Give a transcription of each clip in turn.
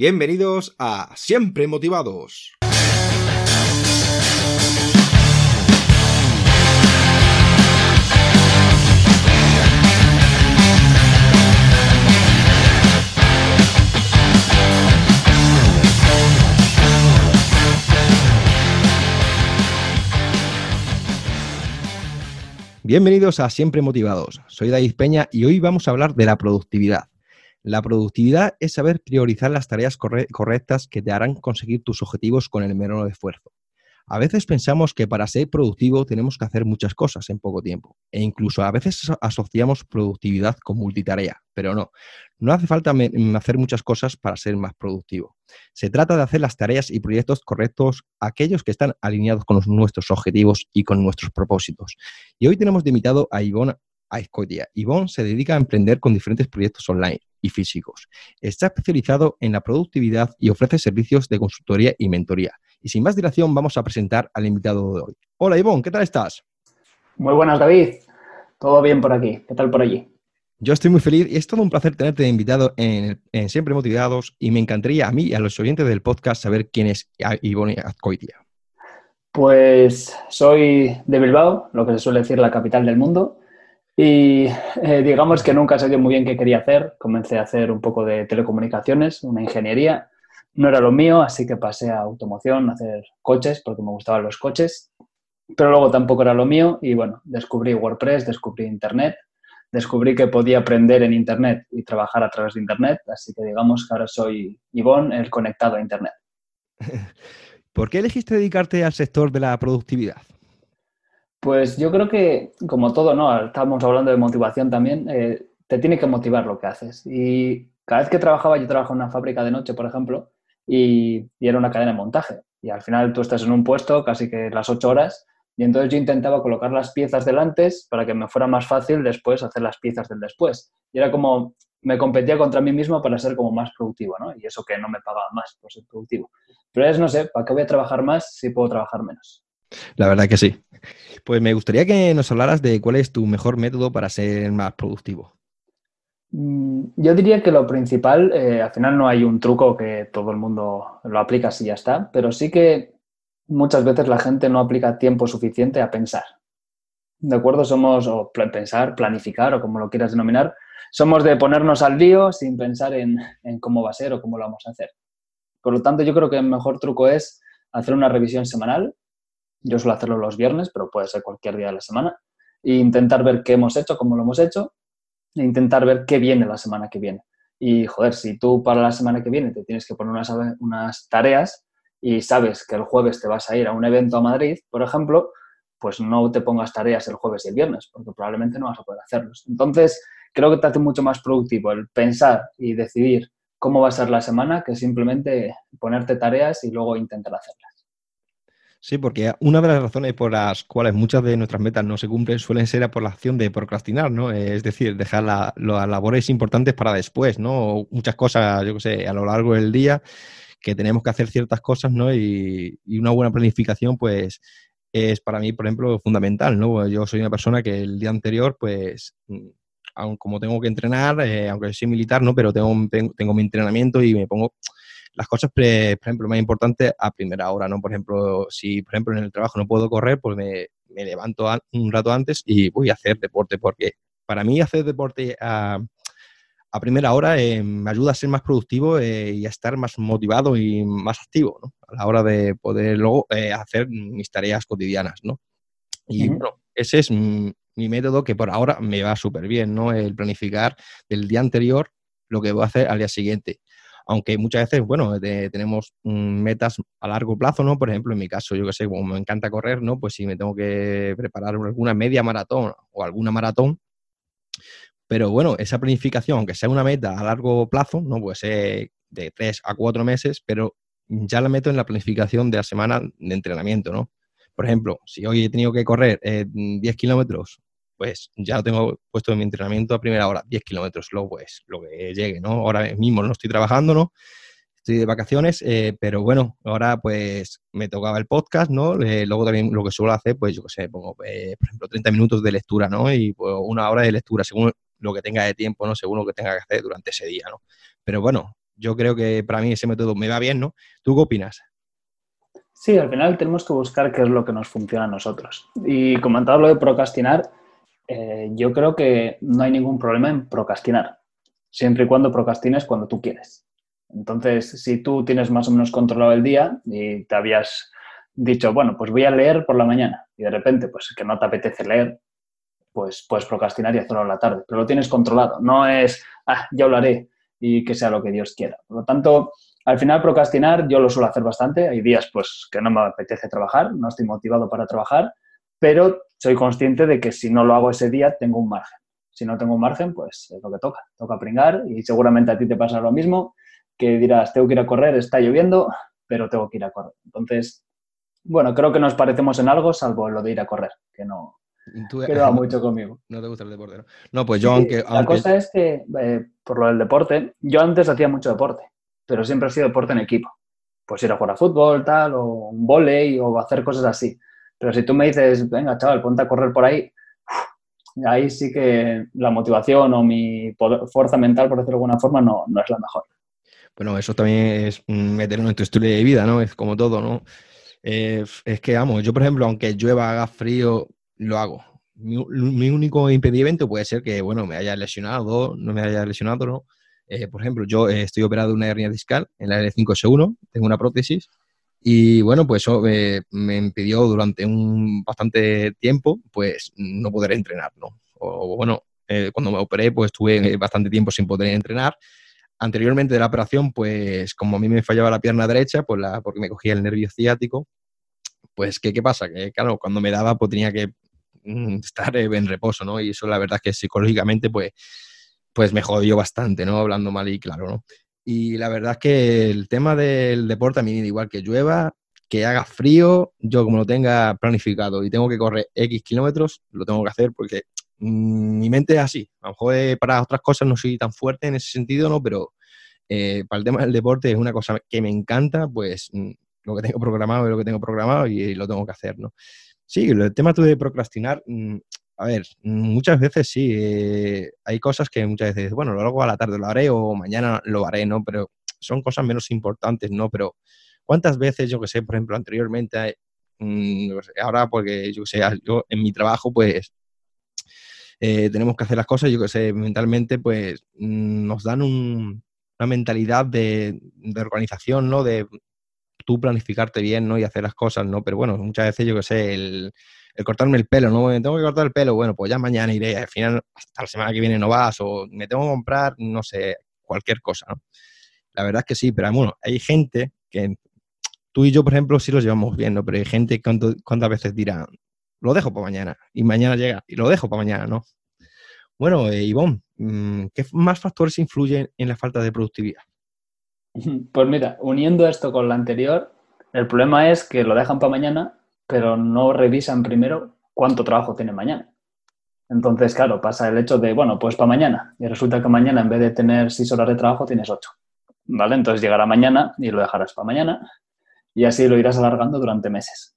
Bienvenidos a Siempre Motivados. Bienvenidos a Siempre Motivados. Soy David Peña y hoy vamos a hablar de la productividad. La productividad es saber priorizar las tareas correctas que te harán conseguir tus objetivos con el menor esfuerzo. A veces pensamos que para ser productivo tenemos que hacer muchas cosas en poco tiempo e incluso a veces asociamos productividad con multitarea, pero no, no hace falta hacer muchas cosas para ser más productivo. Se trata de hacer las tareas y proyectos correctos, aquellos que están alineados con nuestros objetivos y con nuestros propósitos. Y hoy tenemos de invitado a Ivonne Aizcoitia. Ivonne se dedica a emprender con diferentes proyectos online y físicos. Está especializado en la productividad y ofrece servicios de consultoría y mentoría. Y sin más dilación, vamos a presentar al invitado de hoy. Hola, Ivonne, ¿qué tal estás? Muy buenas, David. Todo bien por aquí. ¿Qué tal por allí? Yo estoy muy feliz y es todo un placer tenerte invitado en, Siempre Motivados y me encantaría a mí y a los oyentes del podcast saber quién es Ivonne Azcoitia. Pues soy de Bilbao, lo que se suele decir la capital del mundo, y eh, digamos que nunca sabía muy bien qué quería hacer. Comencé a hacer un poco de telecomunicaciones, una ingeniería, no era lo mío, así que pasé a automoción, a hacer coches, porque me gustaban los coches, pero luego tampoco era lo mío y bueno, descubrí WordPress, descubrí Internet, descubrí que podía aprender en Internet y trabajar a través de Internet, así que digamos que ahora soy Ivonne, el conectado a Internet. ¿Por qué elegiste dedicarte al sector de la productividad? Pues yo creo que, como todo, ¿no? Estábamos hablando de motivación también, eh, te tiene que motivar lo que haces. Y cada vez que trabajaba, yo trabajo en una fábrica de noche, por ejemplo, y, era una cadena de montaje. Y al final tú estás en un puesto casi que las ocho horas y entonces yo intentaba colocar las piezas del antes para que me fuera más fácil después hacer las piezas del después. Y era como, me competía contra mí mismo para ser como más productivo, ¿no? Y eso que no me pagaba más por ser productivo. Pero es, no sé, ¿para qué voy a trabajar más si puedo trabajar menos? La verdad que sí. Pues me gustaría que nos hablaras de cuál es tu mejor método para ser más productivo. Mm, yo diría que lo principal, eh, al final no hay un truco que todo el mundo lo aplica y ya está, pero sí que muchas veces la gente no aplica tiempo suficiente a pensar. ¿De acuerdo? Somos, o pensar, planificar o como lo quieras denominar, somos de ponernos al lío sin pensar en, en cómo va a ser o cómo lo vamos a hacer. Por lo tanto, yo creo que el mejor truco es hacer una revisión semanal. Yo suelo hacerlo los viernes, pero puede ser cualquier día de la semana. E intentar ver qué hemos hecho, cómo lo hemos hecho e intentar ver qué viene la semana que viene. Y, joder, si tú para la semana que viene te tienes que poner unas, unas tareas y sabes que el jueves te vas a ir a un evento a Madrid, por ejemplo, pues no te pongas tareas el jueves y el viernes, porque probablemente no vas a poder hacerlos. Entonces, creo que te hace mucho más productivo el pensar y decidir cómo va a ser la semana que simplemente ponerte tareas y luego intentar hacerlas. Sí, porque una de las razones por las cuales muchas de nuestras metas no se cumplen suelen ser por la acción de procrastinar, ¿no? Es decir, dejar las labores importantes para después, ¿no? muchas cosas, yo qué sé, a lo largo del día que tenemos que hacer ciertas cosas, ¿no? Y, una buena planificación, pues, es para mí, por ejemplo, fundamental, ¿no? Yo soy una persona que el día anterior, pues, aun como tengo que entrenar, eh, aunque soy militar, ¿no? Pero tengo, tengo mi entrenamiento y me pongo las cosas, por ejemplo, más importantes a primera hora, ¿no? Por ejemplo, si, por ejemplo, en el trabajo no puedo correr, pues me, levanto un rato antes y voy a hacer deporte, porque para mí hacer deporte a, primera hora eh, me ayuda a ser más productivo eh, y a estar más motivado y más activo, ¿no? A la hora de poder luego eh, hacer mis tareas cotidianas, ¿no? Y bueno, ese es mi, mi método que por ahora me va súper bien, ¿no? El planificar del día anterior lo que voy a hacer al día siguiente aunque muchas veces, bueno, tenemos mm, metas a largo plazo, ¿no? Por ejemplo, en mi caso, yo que sé, como me encanta correr, ¿no? Pues si me tengo que preparar alguna media maratón o alguna maratón, pero bueno, esa planificación, aunque sea una meta a largo plazo, ¿no? Pues de tres a cuatro meses, pero ya la meto en la planificación de la semana de entrenamiento, ¿no? Por ejemplo, si hoy he tenido que correr 10 eh, kilómetros pues ya lo tengo puesto en mi entrenamiento a primera hora, 10 kilómetros, luego pues lo que llegue, ¿no? Ahora mismo no estoy trabajando, ¿no? Estoy de vacaciones, eh, pero bueno, ahora pues me tocaba el podcast, ¿no? Eh, luego también lo que suelo hacer, pues yo qué sé, pongo, eh, por ejemplo, 30 minutos de lectura, ¿no? Y pues, una hora de lectura, según lo que tenga de tiempo, ¿no? Según lo que tenga que hacer durante ese día, ¿no? Pero bueno, yo creo que para mí ese método me va bien, ¿no? ¿Tú qué opinas? Sí, al final tenemos que buscar qué es lo que nos funciona a nosotros. Y comentado lo de procrastinar, eh, yo creo que no hay ningún problema en procrastinar, siempre y cuando procrastines cuando tú quieres. Entonces, si tú tienes más o menos controlado el día y te habías dicho, bueno, pues voy a leer por la mañana y de repente, pues que no te apetece leer, pues puedes procrastinar y hacerlo en la tarde, pero lo tienes controlado. No es, ah, ya lo haré y que sea lo que Dios quiera. Por lo tanto, al final procrastinar yo lo suelo hacer bastante. Hay días pues que no me apetece trabajar, no estoy motivado para trabajar, pero soy consciente de que si no lo hago ese día tengo un margen. Si no tengo un margen, pues es lo que toca. Toca pringar y seguramente a ti te pasa lo mismo, que dirás, tengo que ir a correr, está lloviendo, pero tengo que ir a correr. Entonces, bueno, creo que nos parecemos en algo, salvo lo de ir a correr, que no, pero va mucho conmigo. No te gusta el deporte, ¿no? No, pues yo aunque, La cosa es que, eh, por lo del deporte, yo antes hacía mucho deporte pero siempre ha sido deporte en equipo. Pues ir a jugar a fútbol, tal, o un volei, o hacer cosas así. Pero si tú me dices, venga, chaval, ponte a correr por ahí, ahí sí que la motivación o mi fuerza mental, por decirlo de alguna forma, no, no es la mejor. Bueno, eso también es meterlo en tu estilo de vida, ¿no? Es como todo, ¿no? Eh, es que, vamos, yo, por ejemplo, aunque llueva, haga frío, lo hago. Mi, único impedimento puede ser que, bueno, me haya lesionado, no me haya lesionado, ¿no? Eh, por ejemplo, yo eh, estoy operado de una hernia discal en la L5S1, tengo una prótesis y bueno, pues eso me impidió durante un bastante tiempo pues no poder entrenar, ¿no? O bueno, eh, cuando me operé pues estuve bastante tiempo sin poder entrenar. Anteriormente de la operación, pues como a mí me fallaba la pierna derecha, pues la, porque me cogía el nervio ciático, pues ¿qué, qué pasa? Que claro, cuando me daba pues tenía que mm, estar en reposo, ¿no? Y eso la verdad es que psicológicamente pues pues me jodió bastante, ¿no? Hablando mal y claro, ¿no? Y la verdad es que el tema del deporte a mí igual que llueva, que haga frío, yo como lo tenga planificado y tengo que correr X kilómetros, lo tengo que hacer porque mm, mi mente es así. A lo mejor eh, para otras cosas no soy tan fuerte en ese sentido, ¿no? Pero eh, para el tema del deporte es una cosa que me encanta, pues mm, lo que tengo programado es lo que tengo programado y, lo tengo que hacer, ¿no? Sí, el tema de procrastinar, mm, a ver, muchas veces sí, eh, hay cosas que muchas veces, bueno, lo a la tarde, lo haré o mañana lo haré, ¿no? Pero son cosas menos importantes, ¿no? Pero ¿cuántas veces, yo que sé, por ejemplo, anteriormente, mm, ahora porque yo que sé, yo en mi trabajo, pues eh, tenemos que hacer las cosas, yo que sé, mentalmente, pues mm, nos dan una mentalidad de, de, organización, ¿no? De tú planificarte bien, ¿no? Y hacer las cosas, ¿no? Pero bueno, muchas veces, yo que sé, el el cortarme el pelo, ¿no? Me tengo que cortar el pelo, bueno, pues ya mañana iré, al final hasta la semana que viene no vas, o me tengo que comprar, no sé, cualquier cosa. La verdad es que sí, pero bueno, hay gente que tú y yo, por ejemplo, sí los llevamos bien, ¿no? Pero hay gente que cuántas veces dirá, lo dejo para mañana, y mañana llega, y lo dejo para mañana, ¿no? Bueno, eh, Ivonne, mm, ¿qué más factores influyen en la falta de productividad? Pues mira, uniendo esto con lo anterior, el problema es que lo dejan para mañana pero no revisan primero cuánto trabajo tiene mañana. Entonces, claro, pasa el hecho de, bueno, pues para mañana. Y resulta que mañana en vez de tener seis horas de trabajo tienes ocho. ¿Vale? Entonces llegará mañana y lo dejarás para mañana y así lo irás alargando durante meses.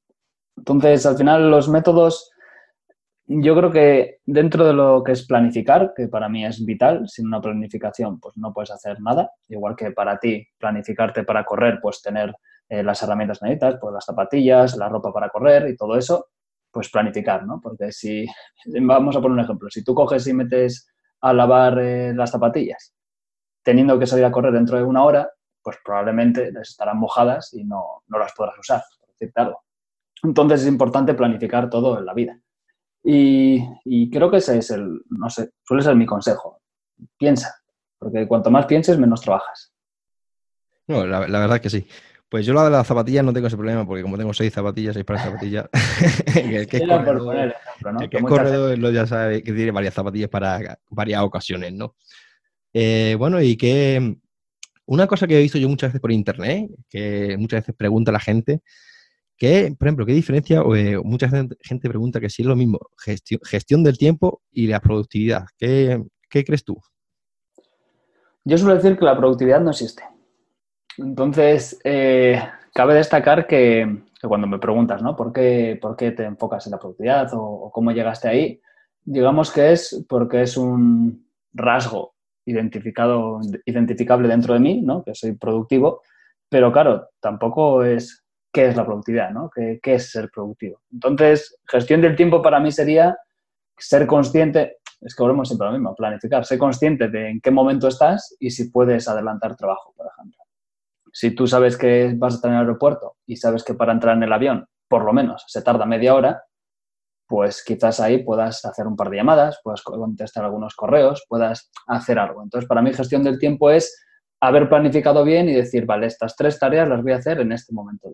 Entonces, al final los métodos, yo creo que dentro de lo que es planificar, que para mí es vital, sin una planificación pues no puedes hacer nada, igual que para ti planificarte para correr, pues tener eh, las herramientas necesitas, pues las zapatillas, la ropa para correr y todo eso, pues planificar, ¿no? Porque si, vamos a poner un ejemplo, si tú coges y metes a lavar eh, las zapatillas, teniendo que salir a correr dentro de una hora, pues probablemente les estarán mojadas y no, no las podrás usar, por decirte algo. Entonces es importante planificar todo en la vida. Y, creo que ese es el, no sé, suele ser mi consejo. Piensa, porque cuanto más pienses, menos trabajas. No, la, la verdad que sí. Pues yo la de las zapatillas no tengo ese problema, porque como tengo seis zapatillas, seis pares de zapatillas, que, que es corredor, ¿no? que, es corredor lo ya sabe que tiene varias zapatillas para varias ocasiones, ¿no? Eh, bueno, y que una cosa que he visto yo muchas veces por internet, que muchas veces pregunta la gente, que, por ejemplo, ¿qué diferencia? Eh, mucha gente pregunta que si es lo mismo gestión, gestión del tiempo y la productividad. ¿Qué, ¿Qué crees tú? Yo suelo decir que la productividad no existe. Entonces, eh, cabe destacar que, cuando me preguntas, ¿no? ¿Por qué, ¿Por qué te enfocas en la productividad o, cómo llegaste ahí? Digamos que es porque es un rasgo identificado, identificable dentro de mí, ¿no? que soy productivo, pero claro, tampoco es qué es la productividad, ¿no? ¿Qué, qué es ser productivo? Entonces, gestión del tiempo para mí sería ser consciente, es que volvemos siempre a lo mismo, planificar, ser consciente de en qué momento estás y si puedes adelantar trabajo, por ejemplo. Si tú sabes que vas a estar en el aeropuerto y sabes que para entrar en el avión, por lo menos, se tarda media hora, pues quizás ahí puedas hacer un par de llamadas, puedas contestar algunos correos, puedas hacer algo. Entonces, para mí gestión del tiempo es haber planificado bien y decir, vale, estas tres tareas las voy a hacer en este momento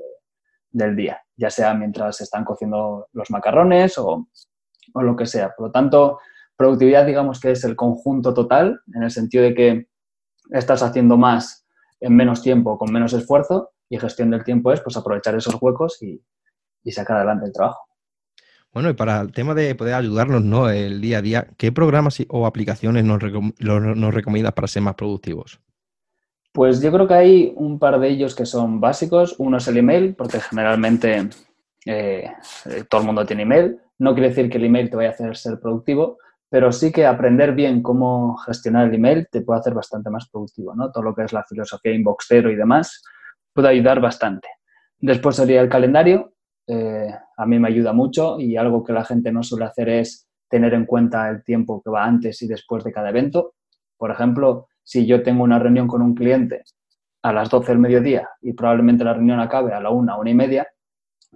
del día, ya sea mientras se están cociendo los macarrones o, o lo que sea. Por lo tanto, productividad digamos que es el conjunto total, en el sentido de que estás haciendo más en menos tiempo, con menos esfuerzo, y gestión del tiempo es pues aprovechar esos huecos y, sacar adelante el trabajo. Bueno, y para el tema de poder ayudarnos ¿no? el día a día, ¿qué programas o aplicaciones nos, nos recomiendas para ser más productivos? Pues yo creo que hay un par de ellos que son básicos. Uno es el email, porque generalmente eh, todo el mundo tiene email. No quiere decir que el email te vaya a hacer ser productivo, pero sí que aprender bien cómo gestionar el email te puede hacer bastante más productivo, ¿no? Todo lo que es la filosofía inbox cero y demás puede ayudar bastante. Después sería el calendario, eh, a mí me ayuda mucho y algo que la gente no suele hacer es tener en cuenta el tiempo que va antes y después de cada evento. Por ejemplo, si yo tengo una reunión con un cliente a las 12 del mediodía y probablemente la reunión acabe a la una, una y media,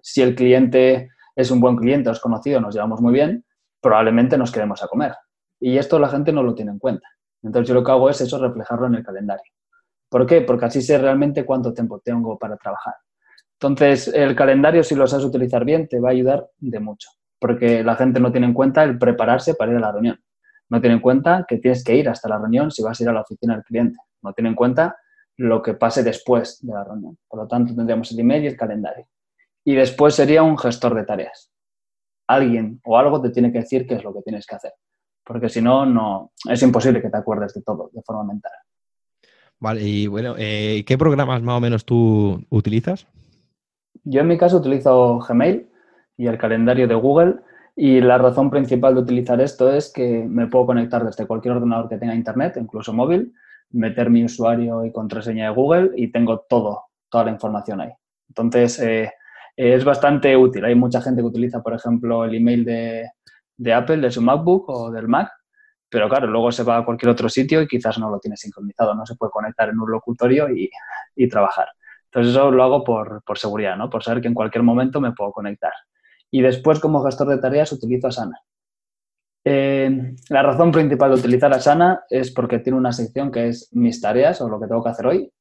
si el cliente es un buen cliente, os conocido, nos llevamos muy bien, probablemente nos quedemos a comer. Y esto la gente no lo tiene en cuenta. Entonces yo lo que hago es eso, reflejarlo en el calendario. ¿Por qué? Porque así sé realmente cuánto tiempo tengo para trabajar. Entonces, el calendario, si lo sabes utilizar bien, te va a ayudar de mucho, porque la gente no tiene en cuenta el prepararse para ir a la reunión. No tiene en cuenta que tienes que ir hasta la reunión si vas a ir a la oficina del cliente. No tiene en cuenta lo que pase después de la reunión. Por lo tanto, tendríamos el email y el calendario. Y después sería un gestor de tareas alguien o algo te tiene que decir qué es lo que tienes que hacer. Porque si no, no es imposible que te acuerdes de todo de forma mental. Vale, y bueno, eh, ¿qué programas más o menos tú utilizas? Yo en mi caso utilizo Gmail y el calendario de Google y la razón principal de utilizar esto es que me puedo conectar desde cualquier ordenador que tenga internet, incluso móvil, meter mi usuario y contraseña de Google y tengo todo, toda la información ahí. Entonces, eh, es bastante útil. Hay mucha gente que utiliza, por ejemplo, el email de, Apple, de su MacBook o del Mac, pero claro, luego se va a cualquier otro sitio y quizás no lo tiene sincronizado, no se puede conectar en un locutorio y, trabajar. Entonces eso lo hago por, seguridad, ¿no? por saber que en cualquier momento me puedo conectar. Y después como gestor de tareas utilizo Asana. Eh, la razón principal de utilizar Asana es porque tiene una sección que es mis tareas o lo que tengo que hacer hoy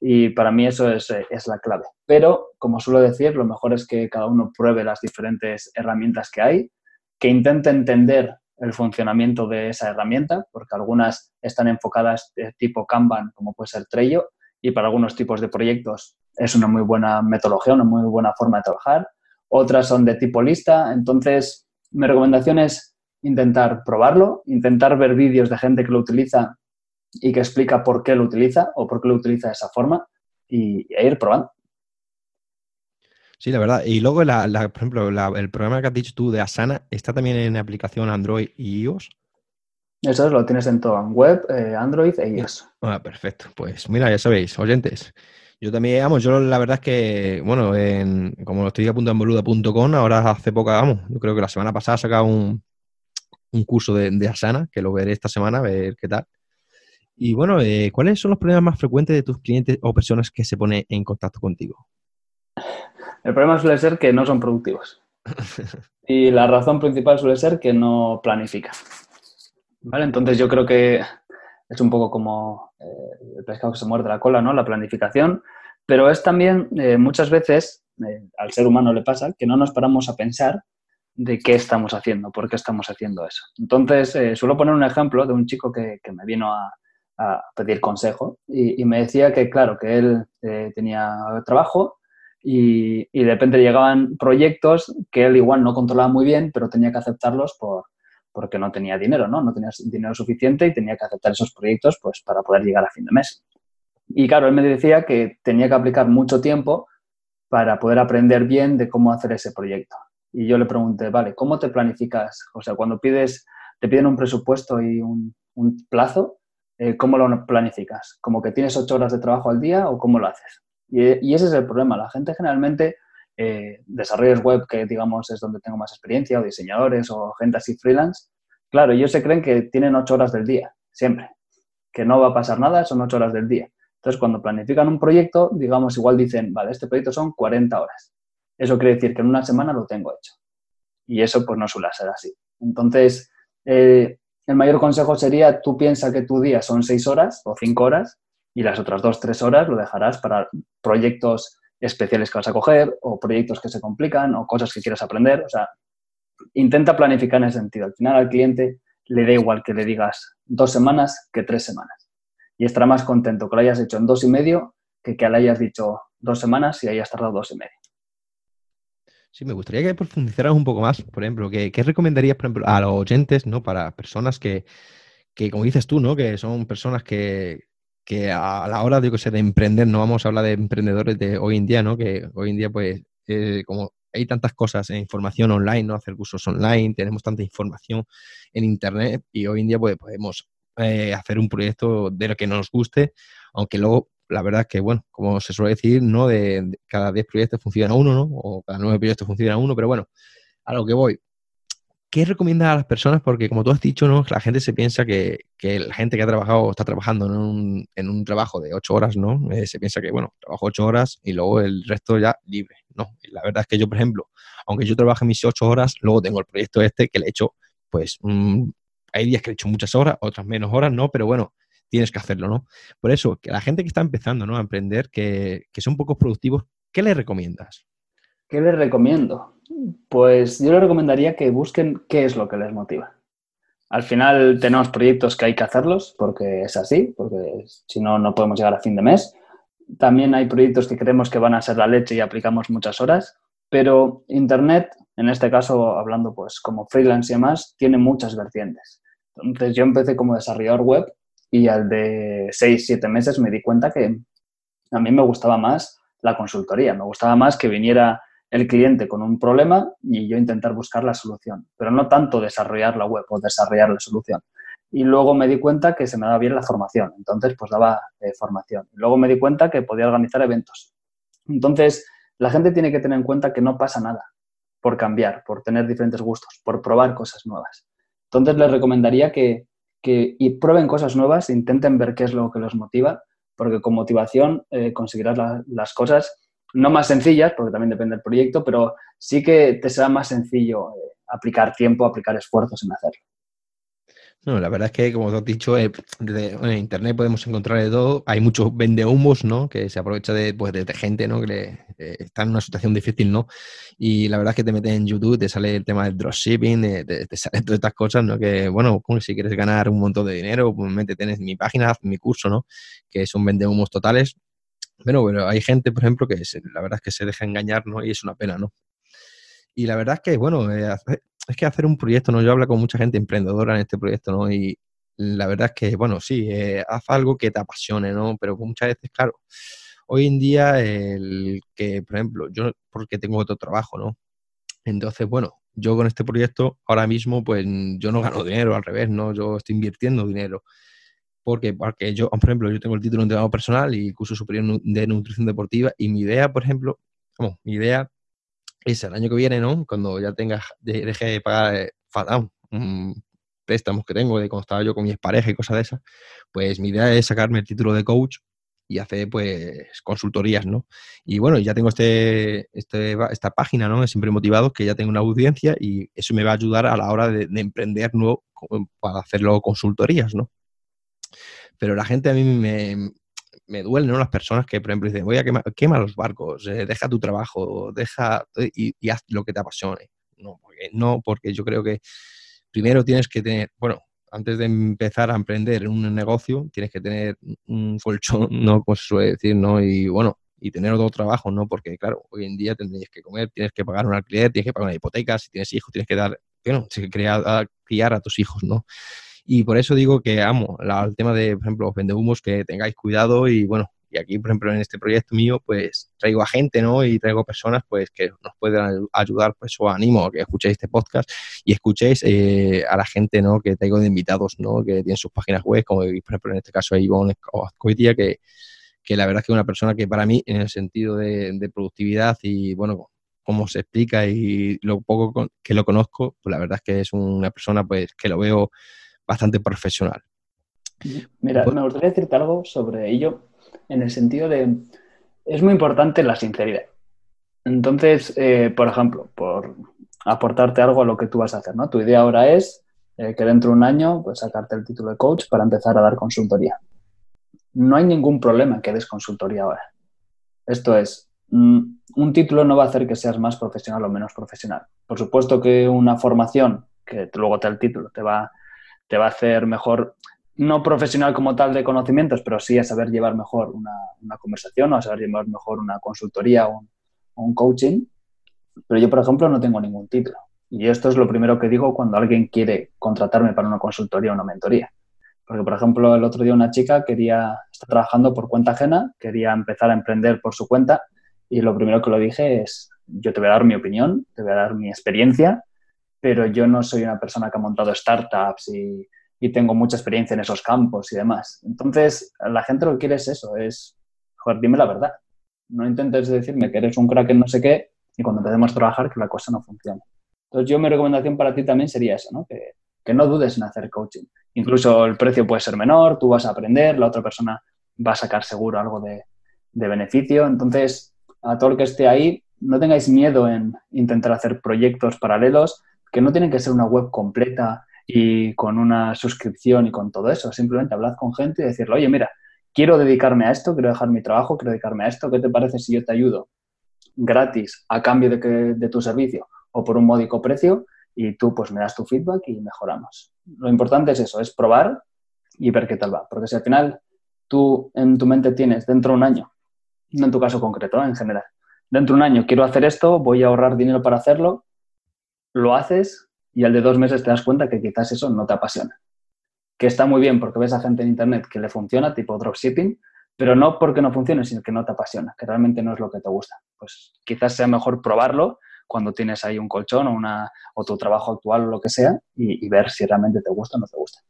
y para mí eso es, es, la clave. Pero, como suelo decir, lo mejor es que cada uno pruebe las diferentes herramientas que hay, que intente entender el funcionamiento de esa herramienta, porque algunas están enfocadas de tipo Kanban, como puede ser Trello, y para algunos tipos de proyectos es una muy buena metodología, una muy buena forma de trabajar. Otras son de tipo lista. Entonces, mi recomendación es intentar probarlo, intentar ver vídeos de gente que lo utiliza y que explica por qué lo utiliza o por qué lo utiliza de esa forma y, ir probando. Sí, la verdad. Y luego, por ejemplo, el programa que has dicho tú de Asana, ¿está también en aplicación Android y iOS? Eso es, lo tienes en todo, en web, eh, Android e iOS. Ah, perfecto. Pues mira, ya sabéis, oyentes. Yo también, vamos, yo la verdad es que, bueno, en, como lo estoy apuntando en boluda.com, ahora hace poco, vamos, yo creo que la semana pasada he sacado un, un curso de, de, Asana, que lo veré esta semana, a ver qué tal. Y bueno, eh, ¿cuáles son los problemas más frecuentes de tus clientes o personas que se ponen en contacto contigo? El problema suele ser que no son productivos. y la razón principal suele ser que no planifican. ¿Vale? Entonces yo creo que es un poco como eh, el pescado que se muerde la cola, ¿no? La planificación. Pero es también eh, muchas veces, al ser humano le pasa, que no nos paramos a pensar de qué estamos haciendo, por qué estamos haciendo eso. Entonces, suelo poner un ejemplo de un chico que me vino a, a pedir consejo y, me decía que, claro, que él eh, tenía trabajo y, de repente llegaban proyectos que él igual no controlaba muy bien, pero tenía que aceptarlos por, porque no tenía dinero, ¿no? No tenía dinero suficiente y tenía que aceptar esos proyectos pues, para poder llegar a fin de mes. Y claro, él me decía que tenía que aplicar mucho tiempo para poder aprender bien de cómo hacer ese proyecto. Y yo le pregunté, vale, ¿cómo te planificas? O sea, cuando pides, te piden un presupuesto y un plazo, eh, ¿cómo lo planificas? ¿Como que tienes ocho horas de trabajo al día o cómo lo haces? Y, ese es el problema. La gente generalmente, eh, desarrollos web, que digamos es donde tengo más experiencia, o diseñadores, o gente así freelance, claro, ellos se creen que tienen ocho horas del día, siempre. Que no va a pasar nada, son ocho horas del día. Entonces, cuando planifican un proyecto, digamos, igual dicen, vale, este proyecto son 40 horas. Eso quiere decir que en una semana lo tengo hecho. Y eso pues no suele ser así. Entonces, eh, el mayor consejo sería, tú piensa que tu día son seis horas o cinco horas y las otras dos, tres horas lo dejarás para proyectos especiales que vas a coger o proyectos que se complican o cosas que quieras aprender. O sea, intenta planificar en ese sentido. Al final al cliente le da igual que le digas dos semanas que tres semanas. Y estará más contento que lo hayas hecho en dos y medio que que le hayas dicho dos semanas y hayas tardado dos y medio. Sí, me gustaría que profundizaras un poco más, por ejemplo, ¿qué, recomendarías, por ejemplo, a los oyentes, ¿no? Para personas que, que, como dices tú, ¿no? Que son personas que, que a la hora de, de emprender, no vamos a hablar de emprendedores de hoy en día, ¿no? Que hoy en día, pues, eh, como hay tantas cosas, en información online, ¿no? Hacer cursos online, tenemos tanta información en Internet y hoy en día, pues, podemos eh, hacer un proyecto de lo que nos guste, aunque luego la verdad es que, bueno, como se suele decir, no de, cada 10 proyectos funciona uno, ¿no? O cada 9 proyectos funciona uno, pero bueno, a lo que voy. ¿Qué recomiendas a las personas? Porque como tú has dicho, ¿no? La gente se piensa que, la gente que ha trabajado, está trabajando en, un, trabajo de 8 horas, ¿no? Eh, se piensa que, bueno, trabajo 8 horas y luego el resto ya libre. No, la verdad es que yo, por ejemplo, aunque yo trabaje mis 8 horas, luego tengo el proyecto este que le he hecho, pues, mm, hay días que he hecho muchas horas, otras menos horas, ¿no? Pero bueno, tienes que hacerlo, ¿no? Por eso, que la gente que está empezando ¿no? a emprender, que, son pocos productivos, ¿qué les recomiendas? ¿Qué les recomiendo? Pues yo les recomendaría que busquen qué es lo que les motiva. Al final tenemos proyectos que hay que hacerlos porque es así, porque si no, no podemos llegar a fin de mes. También hay proyectos que creemos que van a ser la leche y aplicamos muchas horas, pero Internet, en este caso hablando pues como freelance y demás, tiene muchas vertientes. Entonces yo empecé como desarrollador web y al de seis, siete meses me di cuenta que a mí me gustaba más la consultoría, me gustaba más que viniera el cliente con un problema y yo intentar buscar la solución, pero no tanto desarrollar la web o desarrollar la solución. Y luego me di cuenta que se me daba bien la formación, entonces pues daba eh, formación. luego me di cuenta que podía organizar eventos. Entonces, la gente tiene que tener en cuenta que no pasa nada por cambiar, por tener diferentes gustos, por probar cosas nuevas. Entonces, les recomendaría que, que y prueben cosas nuevas, intenten ver qué es lo que los motiva, porque con motivación eh, conseguirás las cosas no más sencillas, porque también depende del proyecto, pero sí que te será más sencillo eh, aplicar tiempo, aplicar esfuerzos en hacerlo. No, la verdad es que, como has dicho, eh, en Internet podemos encontrar de todo. Hay muchos vendehumos, ¿no? Que se aprovecha de, pues, de, gente, ¿no? Que eh, está en una situación difícil, ¿no? Y la verdad es que te metes en YouTube, te sale el tema del dropshipping, te, te salen todas estas cosas, ¿no? Que, bueno, si quieres ganar un montón de dinero, pues métete mi página, mi curso, ¿no? Que son vendehumos totales. Pero, bueno, hay gente, por ejemplo, que la verdad es que se deja engañar, ¿no? Y es una pena, ¿no? Y la verdad es que, bueno, eh, es que hacer un proyecto, ¿no? Yo hablo con mucha gente emprendedora en este proyecto, ¿no? Y la verdad es que, bueno, sí, eh, haz algo que te apasione, ¿no? Pero muchas veces, claro, hoy en día el que, por ejemplo, yo porque tengo otro trabajo, ¿no? Entonces, bueno, yo con este proyecto ahora mismo, pues yo no gano dinero, al revés, ¿no? Yo estoy invirtiendo dinero. Porque, porque yo, por ejemplo, yo tengo el título de entrenador personal y curso superior de nutrición deportiva y mi idea, por ejemplo, vamos, mi idea es el año que viene, ¿no? Cuando ya tenga, deje de pagar eh, préstamos que tengo de cuando estaba yo con mi pareja y cosas de esas, pues mi idea es sacarme el título de coach y hacer pues consultorías, ¿no? Y bueno, ya tengo este, este, esta página, ¿no? Siempre motivado, que ya tengo una audiencia y eso me va a ayudar a la hora de, de emprender nuevo para hacerlo consultorías, ¿no? Pero la gente a mí me, me duelen ¿no? las personas que, por ejemplo, dicen, voy a quemar, quema los barcos, eh, deja tu trabajo, deja y, haz lo que te apasione. No porque, no, porque yo creo que primero tienes que tener, bueno, antes de empezar a emprender un negocio, tienes que tener un colchón, ¿no? Como se suele decir, ¿no? Y bueno, y tener otro trabajo, ¿no? Porque, claro, hoy en día tendrías que comer, tienes que pagar un alquiler, tienes que pagar una hipoteca, si tienes hijos, tienes que dar, bueno, tienes que criar, criar a tus hijos, ¿no? Y por eso digo que amo el tema de, por ejemplo, vendehumos, que tengáis cuidado y bueno, Y aquí, por ejemplo, en este proyecto mío, pues traigo a gente, ¿no? Y traigo personas, pues, que nos pueden ayudar, pues os animo a que escuchéis este podcast y escuchéis eh, a la gente, ¿no? Que traigo de invitados, ¿no? Que tienen sus páginas web, como por ejemplo, en este caso, Ivonne Azcoitia, que, que la verdad es que es una persona que para mí, en el sentido de, productividad y, bueno, cómo se explica y lo poco que lo conozco, pues la verdad es que es una persona pues que lo veo bastante profesional. Mira, me gustaría decirte algo sobre ello en el sentido de, es muy importante la sinceridad. Entonces, eh, por ejemplo, por aportarte algo a lo que tú vas a hacer, ¿no? Tu idea ahora es eh, que dentro de un año, pues sacarte el título de coach para empezar a dar consultoría. No hay ningún problema en que des consultoría ahora. Esto es, mm, un título no va a hacer que seas más profesional o menos profesional. Por supuesto que una formación, que luego te da el título, te va, te va a hacer mejor no profesional como tal de conocimientos, pero sí a saber llevar mejor una, conversación o a saber llevar mejor una consultoría o un, coaching. Pero yo, por ejemplo, no tengo ningún título. Y esto es lo primero que digo cuando alguien quiere contratarme para una consultoría o una mentoría. Porque, por ejemplo, el otro día una chica quería, estar trabajando por cuenta ajena, quería empezar a emprender por su cuenta y lo primero que lo dije es, yo te voy a dar mi opinión, te voy a dar mi experiencia, pero yo no soy una persona que ha montado startups y tengo mucha experiencia en esos campos y demás. Entonces, la gente lo que quiere es eso, es, joder, dime la verdad. No intentes decirme que eres un crack en no sé qué y cuando empecemos a trabajar que la cosa no funcione. Entonces, yo mi recomendación para ti también sería eso, ¿no? Que, que no dudes en hacer coaching. Incluso el precio puede ser menor, tú vas a aprender, la otra persona va a sacar seguro algo de, de beneficio. Entonces, a todo el que esté ahí, no tengáis miedo en intentar hacer proyectos paralelos, que no tienen que ser una web completa y con una suscripción y con todo eso. Simplemente hablad con gente y decirle, oye, mira, quiero dedicarme a esto, quiero dejar mi trabajo, quiero dedicarme a esto, ¿qué te parece si yo te ayudo gratis a cambio de, que, de tu servicio o por un módico precio? Y tú pues me das tu feedback y mejoramos. Lo importante es eso, es probar y ver qué tal va. Porque si al final tú en tu mente tienes dentro de un año, no en tu caso concreto, en general, dentro de un año quiero hacer esto, voy a ahorrar dinero para hacerlo, lo haces, y al de dos meses te das cuenta que quizás eso no te apasiona. Que está muy bien porque ves a gente en Internet que le funciona, tipo dropshipping, pero no porque no funcione, sino que no te apasiona, que realmente no es lo que te gusta. Pues quizás sea mejor probarlo cuando tienes ahí un colchón o, una, o tu trabajo actual o lo que sea y, ver si realmente te gusta o no te gusta.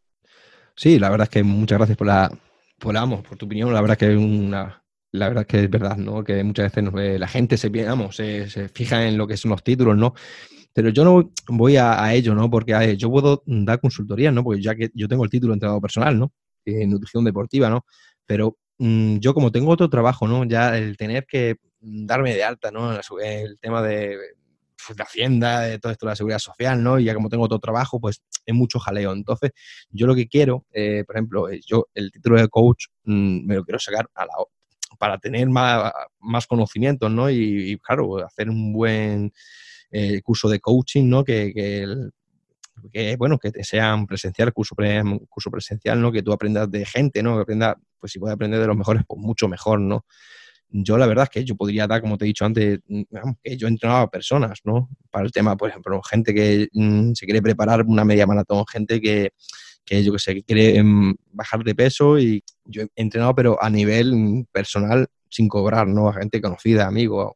Sí, la verdad es que muchas gracias por la, por, por tu opinión. La verdad que una, la verdad que es verdad, ¿no? Que muchas veces la gente se, vamos, se, fija en lo que son los títulos, ¿no? Pero yo no voy a, ello, ¿no? Porque yo puedo dar consultoría, ¿no? Porque ya que yo tengo el título de entrenador personal, ¿no? En nutrición deportiva, ¿no? Pero mm, yo como tengo otro trabajo, ¿no? Ya el tener que darme de alta, ¿no? El tema de pues, la hacienda, de todo esto de la seguridad social, ¿no? Y ya como tengo otro trabajo, pues es mucho jaleo. Entonces, yo lo que quiero, eh, por ejemplo, yo el título de coach mm, me lo quiero sacar a la, para tener más, más conocimientos, ¿no? y, claro, hacer un buen eh, curso de coaching, ¿no? Que, que, bueno, que sean presencial, curso, presencial, ¿no? Que tú aprendas de gente, ¿no? Que aprendas, pues si puedes aprender de los mejores, pues mucho mejor, ¿no? Yo la verdad es que yo podría dar, como te he dicho antes, que yo he entrenado a personas, ¿no? Para el tema, por ejemplo, gente que mm, se quiere preparar una media maratón, gente que, que yo que sé, que quiere mm, bajar de peso y yo he entrenado, pero a nivel personal, sin cobrar, ¿no? A gente conocida, amigos,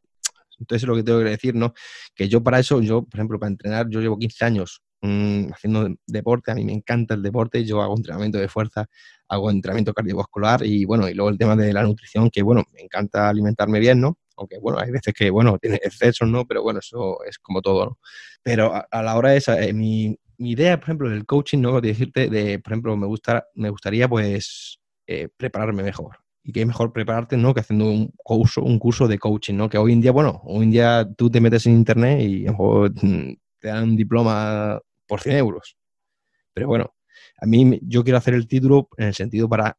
entonces, es lo que tengo que decir, ¿no? Que yo para eso, yo, por ejemplo, para entrenar, yo llevo 15 años mm, haciendo deporte, a mí me encanta el deporte, yo hago entrenamiento de fuerza, hago entrenamiento cardiovascular y, bueno, y luego el tema de la nutrición, que, bueno, me encanta alimentarme bien, ¿no? Aunque, bueno, hay veces que, bueno, tiene excesos, ¿no? Pero, bueno, eso es como todo, ¿no? Pero a, la hora esa, eh, mi, mi, idea, por ejemplo, del coaching, ¿no? De decirte, de, por ejemplo, me, gusta, me gustaría, pues, eh, prepararme mejor y que mejor prepararte, ¿no? Que haciendo un curso, un curso de coaching, ¿no? Que hoy en día, bueno, hoy en día tú te metes en internet y mm, te dan un diploma por 100 euros. Pero bueno, a mí yo quiero hacer el título en el sentido para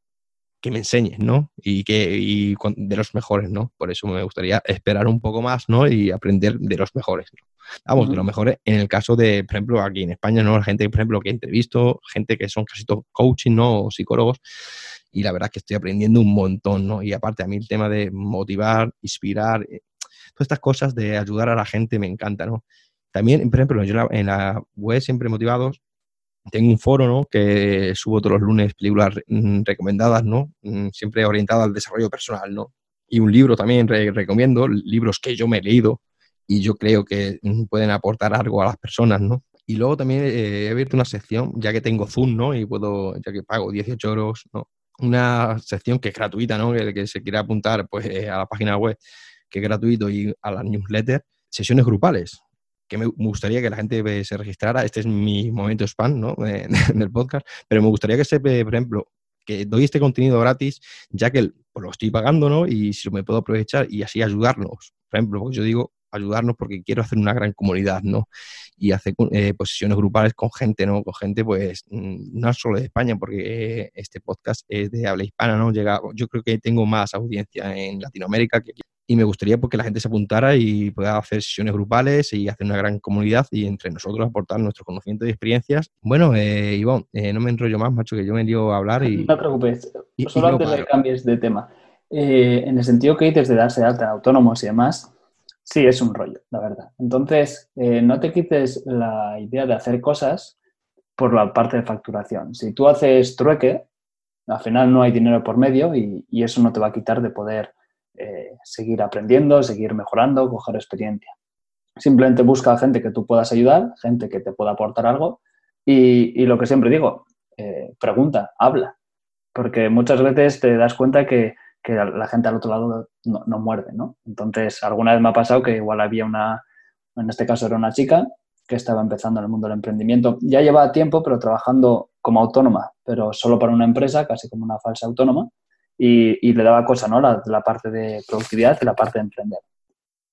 que me enseñes, ¿no? Y que y de los mejores, ¿no? Por eso me gustaría esperar un poco más, ¿no? Y aprender de los mejores, ¿no? Vamos, de los mejores en el caso de, por ejemplo, aquí en España, ¿no? La gente, por ejemplo, que he entrevisto, gente que son casi todos coaching, ¿no? O psicólogos, y la verdad es que estoy aprendiendo un montón, ¿no? Y aparte a mí el tema de motivar, inspirar, eh, todas estas cosas de ayudar a la gente me encanta, ¿no? También, por ejemplo, yo en la web siempre motivados, tengo un foro, ¿no? Que subo todos los lunes películas mm, recomendadas, ¿no? Mm, siempre orientadas al desarrollo personal, ¿no? Y un libro también recomiendo, libros que yo me he leído y yo creo que mm, pueden aportar algo a las personas, ¿no? Y luego también eh, he abierto una sección, ya que tengo Zoom, ¿no? Y puedo, ya que pago 18 euros, ¿no? Una sección que es gratuita, ¿no? Que se quiera apuntar pues, eh, a la página web, que es gratuito, y a la newsletter, sesiones grupales, que me gustaría que la gente se registrara. Este es mi momento spam, ¿no? del podcast, pero me gustaría que se, por ejemplo, que doy este contenido gratis, ya que pues, lo estoy pagando, ¿no? Y si me puedo aprovechar y así ayudarnos. Por ejemplo, porque yo digo ayudarnos porque quiero hacer una gran comunidad, ¿no? Y hacer eh, sesiones grupales con gente, ¿no? Con gente, pues, mm, no solo de España, porque este podcast es de habla hispana, ¿no? Llega, yo creo que tengo más audiencia en Latinoamérica que y me gustaría porque pues, la gente se apuntara y pueda hacer sesiones grupales y hacer una gran comunidad y entre nosotros aportar nuestro conocimiento y experiencias. Bueno, eh, Ivonne, eh, no me enrollo más, macho, que yo me dio a hablar y... No te preocupes, solo antes de que cambies de tema. Eh, en el sentido que dices de darse de alta autónomos y demás, sí, es un rollo, la verdad. Entonces, eh, no te quites la idea de hacer cosas por la parte de facturación. Si tú haces trueque, al final no hay dinero por medio y, eso no te va a quitar de poder eh, seguir aprendiendo, seguir mejorando, coger experiencia. Simplemente busca gente que tú puedas ayudar, gente que te pueda aportar algo y, lo que siempre digo, eh, pregunta, habla, porque muchas veces te das cuenta que, la gente al otro lado no, muerde, ¿no? Entonces, alguna vez me ha pasado que igual había una, en este caso era una chica que estaba empezando en el mundo del emprendimiento. Ya llevaba tiempo, pero trabajando como autónoma, pero solo para una empresa, casi como una falsa autónoma y, le daba cosa, ¿no? La, la, parte de productividad y la parte de emprender.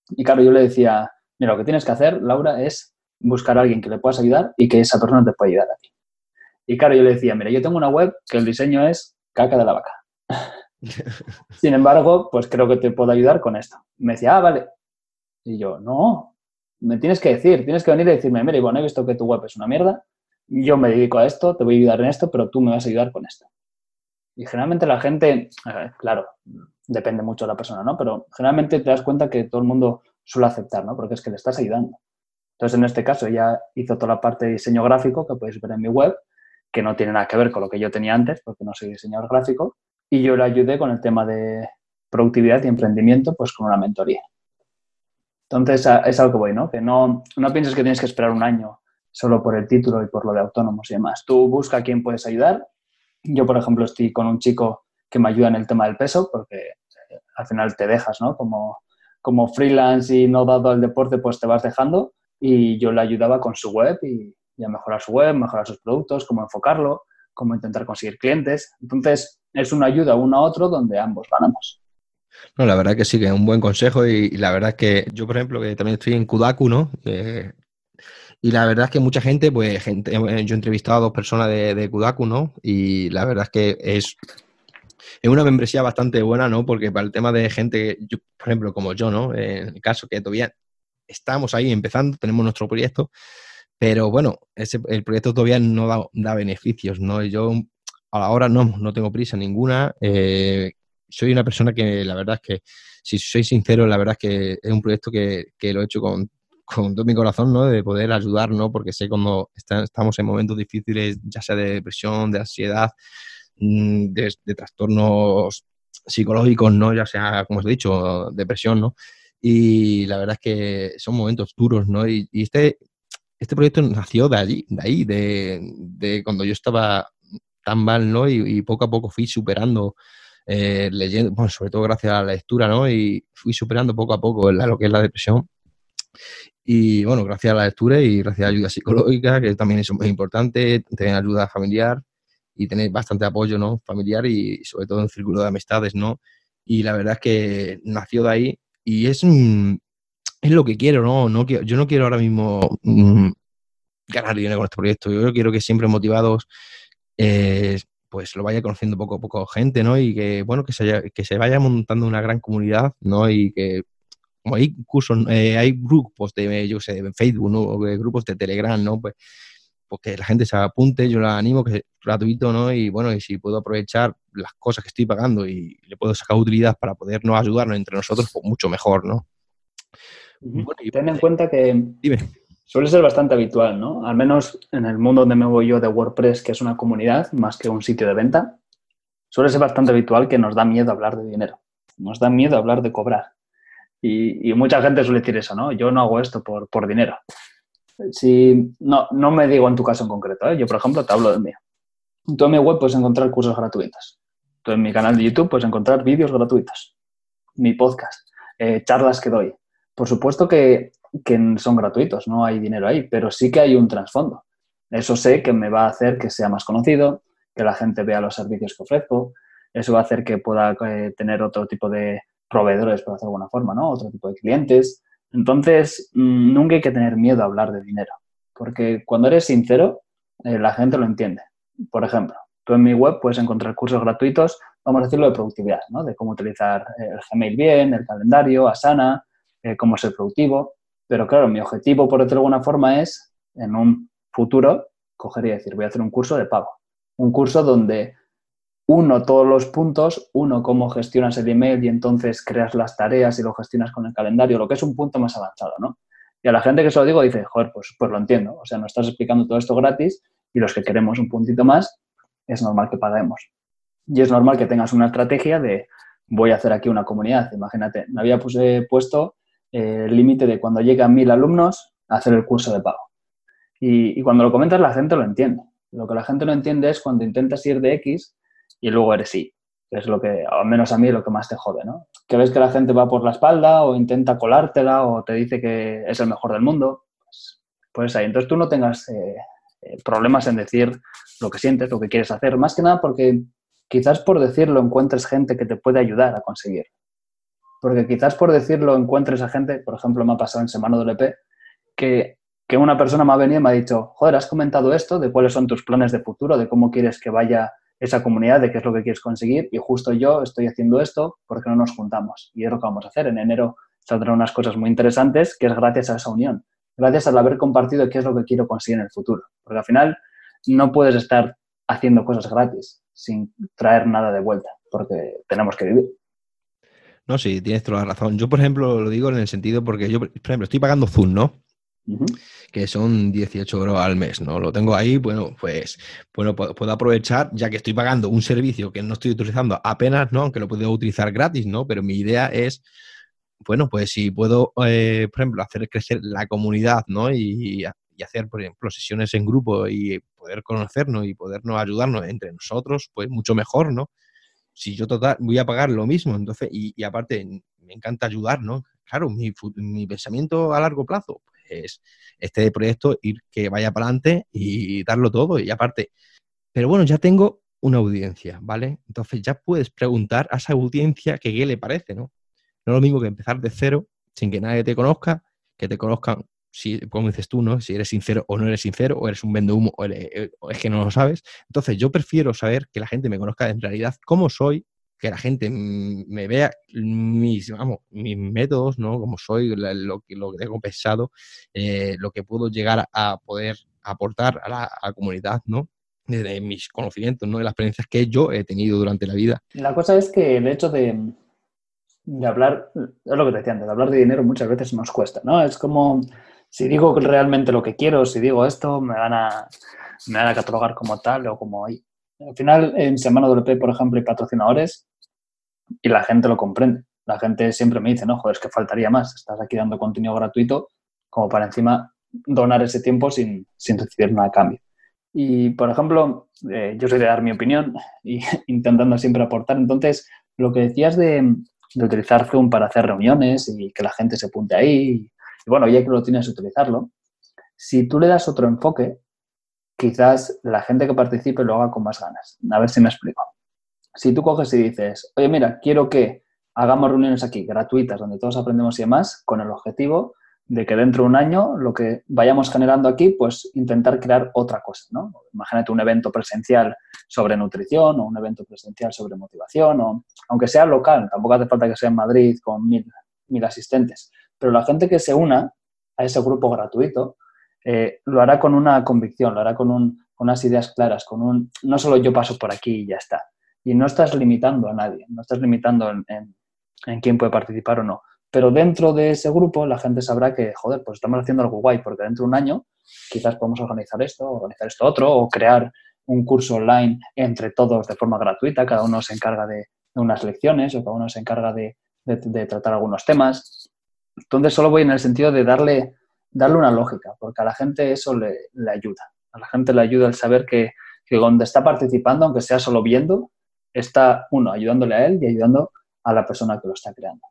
Y claro, yo le decía, mira, lo que tienes que hacer, Laura, es buscar a alguien que le puedas ayudar y que esa persona te pueda ayudar a ti. Y claro, yo le decía, mira, yo tengo una web que el diseño es caca de la vaca. Sin embargo, pues creo que te puedo ayudar con esto. me decía, ah, vale. Y yo, no, me tienes que decir, tienes que venir y decirme, mira, bueno, he visto que tu web es una mierda, yo me dedico a esto, te voy a ayudar en esto, pero tú me vas a ayudar con esto. Y generalmente la gente, claro, depende mucho de la persona, ¿no? Pero generalmente te das cuenta que todo el mundo suele aceptar, ¿no? Porque es que le estás ayudando. Entonces, en este caso, ella hizo toda la parte de diseño gráfico que podéis ver en mi web, que no tiene nada que ver con lo que yo tenía antes, porque no soy diseñador gráfico, y yo le ayudé con el tema de productividad y emprendimiento, pues con una mentoría. Entonces, es algo que voy, ¿no? Que no, no pienses que tienes que esperar un año solo por el título y por lo de autónomos y demás. Tú busca a quién puedes ayudar yo, por ejemplo, estoy con un chico que me ayuda en el tema del peso, porque eh, al final te dejas, ¿no? Como, como freelance y no dado al deporte, pues te vas dejando. Y yo le ayudaba con su web y, a mejorar su web, mejorar sus productos, cómo enfocarlo, cómo intentar conseguir clientes. Entonces, es una ayuda uno a otro donde ambos ganamos. No, la verdad que sí, que es un buen consejo y, la verdad que yo, por ejemplo, que también estoy en Kudaku, ¿no? Y la verdad es que mucha gente, pues gente, eh, yo he entrevistado a dos personas de, de ¿no? Y la verdad es que es, es una membresía bastante buena, ¿no? Porque para el tema de gente, por ejemplo, como yo, ¿no? En el caso que todavía estamos ahí empezando, tenemos nuestro proyecto, pero bueno, ese, el proyecto todavía no da, da, beneficios, ¿no? Yo ahora no, no tengo prisa ninguna. Eh, soy una persona que la verdad es que, si soy sincero, la verdad es que es un proyecto que, que lo he hecho con con todo mi corazón, ¿no? De poder ayudar, ¿no? Porque sé cuando estamos en momentos difíciles, ya sea de depresión, de ansiedad, mm, de, trastornos psicológicos, ¿no? Ya sea, como os he dicho, depresión, ¿no? Y la verdad es que son momentos duros, ¿no? Y, este, este proyecto nació de allí, de ahí, de, cuando yo estaba tan mal, ¿no? Y, poco a poco fui superando, eh, leyendo, bueno, sobre todo gracias a la lectura, ¿no? Y fui superando poco a poco lo que es la depresión. Y bueno, gracias a la lectura y gracias a ayuda psicológica, que también es muy importante, tener ayuda familiar y tener bastante apoyo ¿no? familiar y sobre todo en un círculo de amistades, ¿no? Y la verdad es que nació de ahí y es, es lo que quiero, ¿no? no quiero, yo no quiero ahora mismo mm, ganar dinero con este proyecto, yo quiero que siempre motivados eh, pues lo vaya conociendo poco a poco gente, ¿no? Y que, bueno, que se, que se vaya montando una gran comunidad, ¿no? Y que como hay cursos, eh, hay grupos de, yo sé, de Facebook, ¿no? grupos de Telegram, ¿no? Pues, pues, que la gente se apunte, yo la animo, que es gratuito, ¿no? Y bueno, y si puedo aprovechar las cosas que estoy pagando y le puedo sacar utilidad para podernos ayudarnos entre nosotros, pues mucho mejor, ¿no? Ten en cuenta que... Dime. Suele ser bastante habitual, ¿no? Al menos en el mundo donde me voy yo de WordPress, que es una comunidad más que un sitio de venta, suele ser bastante habitual que nos da miedo hablar de dinero. Nos da miedo hablar de cobrar. Y, mucha gente suele decir eso, ¿no? Yo no hago esto por, por dinero. Si, no, no me digo en tu caso en concreto, ¿eh? yo por ejemplo te hablo del mío. Tú en mi web puedes encontrar cursos gratuitos. Tú en mi canal de YouTube puedes encontrar vídeos gratuitos. Mi podcast, eh, charlas que doy. Por supuesto que, que son gratuitos, no hay dinero ahí, pero sí que hay un trasfondo. Eso sé que me va a hacer que sea más conocido, que la gente vea los servicios que ofrezco. Eso va a hacer que pueda eh, tener otro tipo de proveedores, por hacer alguna forma, ¿no? Otro tipo de clientes. Entonces, mm, nunca hay que tener miedo a hablar de dinero, porque cuando eres sincero, eh, la gente lo entiende. Por ejemplo, tú en mi web puedes encontrar cursos gratuitos, vamos a decirlo, de productividad, ¿no? De cómo utilizar eh, el Gmail bien, el calendario, Asana, cómo ser productivo. Pero claro, mi objetivo, por decirlo de alguna forma, es en un futuro coger y decir, voy a hacer un curso de pago un curso donde uno todos los puntos, uno cómo gestionas el email y entonces creas las tareas y lo gestionas con el calendario, lo que es un punto más avanzado, ¿no? Y a la gente que se lo digo dice, joder, pues, pues lo entiendo, o sea, no estás explicando todo esto gratis y los que queremos un puntito más, es normal que paguemos. Y es normal que tengas una estrategia de, voy a hacer aquí una comunidad, imagínate, me había puesto eh, el límite de cuando llegan mil alumnos, hacer el curso de pago. Y, cuando lo comentas la gente lo entiende. Lo que la gente no entiende es cuando intentas ir de X y luego eres Y. Es lo que, al menos a mí, lo que más te jode, ¿no? Que ves que la gente va por la espalda o intenta colártela o te dice que es el mejor del mundo. Pues, pues ahí. Entonces tú no tengas eh, eh, problemas en decir lo que sientes, lo que quieres hacer. Más que nada porque quizás por decirlo encuentres gente que te puede ayudar a conseguir. Porque quizás por decirlo encuentres a gente, por ejemplo, me ha pasado en Semana del EP, que que una persona me ha venido y me ha dicho, joder, has comentado esto, de cuáles son tus planes de futuro, de cómo quieres que vaya esa comunidad, de qué es lo que quieres conseguir, y justo yo estoy haciendo esto porque no nos juntamos. Y es lo que vamos a hacer. En enero saldrán unas cosas muy interesantes que es gracias a esa unión, gracias al haber compartido qué es lo que quiero conseguir en el futuro. Porque al final no puedes estar haciendo cosas gratis sin traer nada de vuelta, porque tenemos que vivir. No, sí, tienes toda la razón. Yo, por ejemplo, lo digo en el sentido porque yo, por ejemplo, estoy pagando Zoom, ¿no? que son 18 euros al mes, ¿no? Lo tengo ahí, bueno, pues bueno, puedo aprovechar, ya que estoy pagando un servicio que no estoy utilizando apenas, ¿no? Aunque lo puedo utilizar gratis, ¿no? Pero mi idea es, bueno, pues si puedo, eh, por ejemplo, hacer crecer la comunidad, ¿no? Y, hacer, por ejemplo, sesiones en grupo y poder conocernos y podernos ayudarnos entre nosotros, pues mucho mejor, ¿no? Si yo total voy a pagar lo mismo, entonces, y, aparte me encanta ayudar, ¿no? Claro, mi, mi pensamiento a largo plazo, es este proyecto ir que vaya para adelante y darlo todo. Y aparte, pero bueno, ya tengo una audiencia, ¿vale? Entonces ya puedes preguntar a esa audiencia que qué le parece, ¿no? No es lo mismo que empezar de cero, sin que nadie te conozca, que te conozcan, si, como dices tú, ¿no? Si eres sincero o no eres sincero, o eres un vende humo, o, o es que no lo sabes. Entonces yo prefiero saber que la gente me conozca en realidad cómo soy que la gente me vea mis, vamos, mis métodos, ¿no? Como soy, lo, que, lo que tengo pensado, eh, lo que puedo llegar a poder aportar a la, comunidad, ¿no? De, mis conocimientos, ¿no? De las experiencias que yo he tenido durante la vida. La cosa es que el hecho de, de hablar, es lo que te decía antes, de hablar de dinero muchas veces nos cuesta, ¿no? Es como, si digo realmente lo que quiero, si digo esto, me van a, me van a catalogar como tal o como... Al final, en Semana WP, por ejemplo, hay patrocinadores y la gente lo comprende. La gente siempre me dice, no, joder, es que faltaría más. Estás aquí dando contenido gratuito como para encima donar ese tiempo sin, sin recibir nada a cambio. Y, por ejemplo, eh, yo soy de dar mi opinión y intentando siempre aportar. Entonces, lo que decías de, de, utilizar Zoom para hacer reuniones y que la gente se apunte ahí, bueno, ya que lo tienes, utilizarlo, si tú le das otro enfoque, quizás la gente que participe lo haga con más ganas. A ver si me explico si tú coges y dices, oye, mira, quiero que hagamos reuniones aquí gratuitas donde todos aprendemos y demás, con el objetivo de que dentro de un año lo que vayamos generando aquí, pues intentar crear otra cosa, ¿no? Imagínate un evento presencial sobre nutrición o un evento presencial sobre motivación, o aunque sea local, tampoco hace falta que sea en Madrid con mil asistentes, pero la gente que se una a ese grupo gratuito eh, lo hará con una convicción, lo hará con, un, con unas ideas claras, con un, no solo yo paso por aquí y ya está, y no estás limitando a nadie, no estás limitando en, quién puede participar o no. pero dentro de ese grupo la gente sabrá que, joder, pues estamos haciendo algo guay, porque dentro de un año quizás podemos organizar esto, organizar esto otro, o crear un curso online entre todos de forma gratuita, cada uno se encarga de, unas lecciones o cada uno se encarga de, tratar algunos temas. Entonces solo voy en el sentido de darle, darle una lógica, porque a la gente eso le, ayuda. A la gente le ayuda el saber que, que donde está participando, aunque sea solo viendo, está uno ayudándole a él y ayudando a la persona que lo está creando.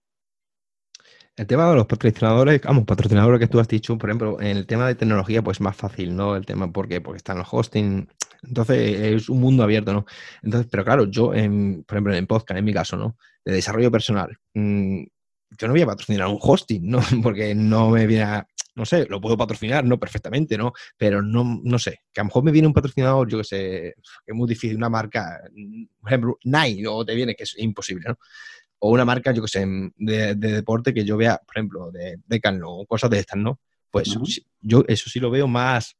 El tema de los patrocinadores, vamos, patrocinadores que tú has dicho, por ejemplo, en el tema de tecnología, pues más fácil, ¿no? El tema, ¿por qué? Porque están los hosting, entonces es un mundo abierto, ¿no? Entonces, pero claro, yo, por ejemplo, en podcast, en mi caso, ¿no? De desarrollo personal, mm, yo no voy a patrocinar un hosting, ¿no? Porque no me viene a, no sé, lo puedo patrocinar, ¿no? Perfectamente, ¿no? Pero no, no sé, que a lo mejor me viene un patrocinador, yo que sé, que es muy difícil, una marca, por ejemplo, Nike, o te viene que es imposible, ¿no? O una marca, yo que sé, de, deporte que yo vea, por ejemplo, de, de o cosas de estas, ¿no? Pues yo eso sí lo veo más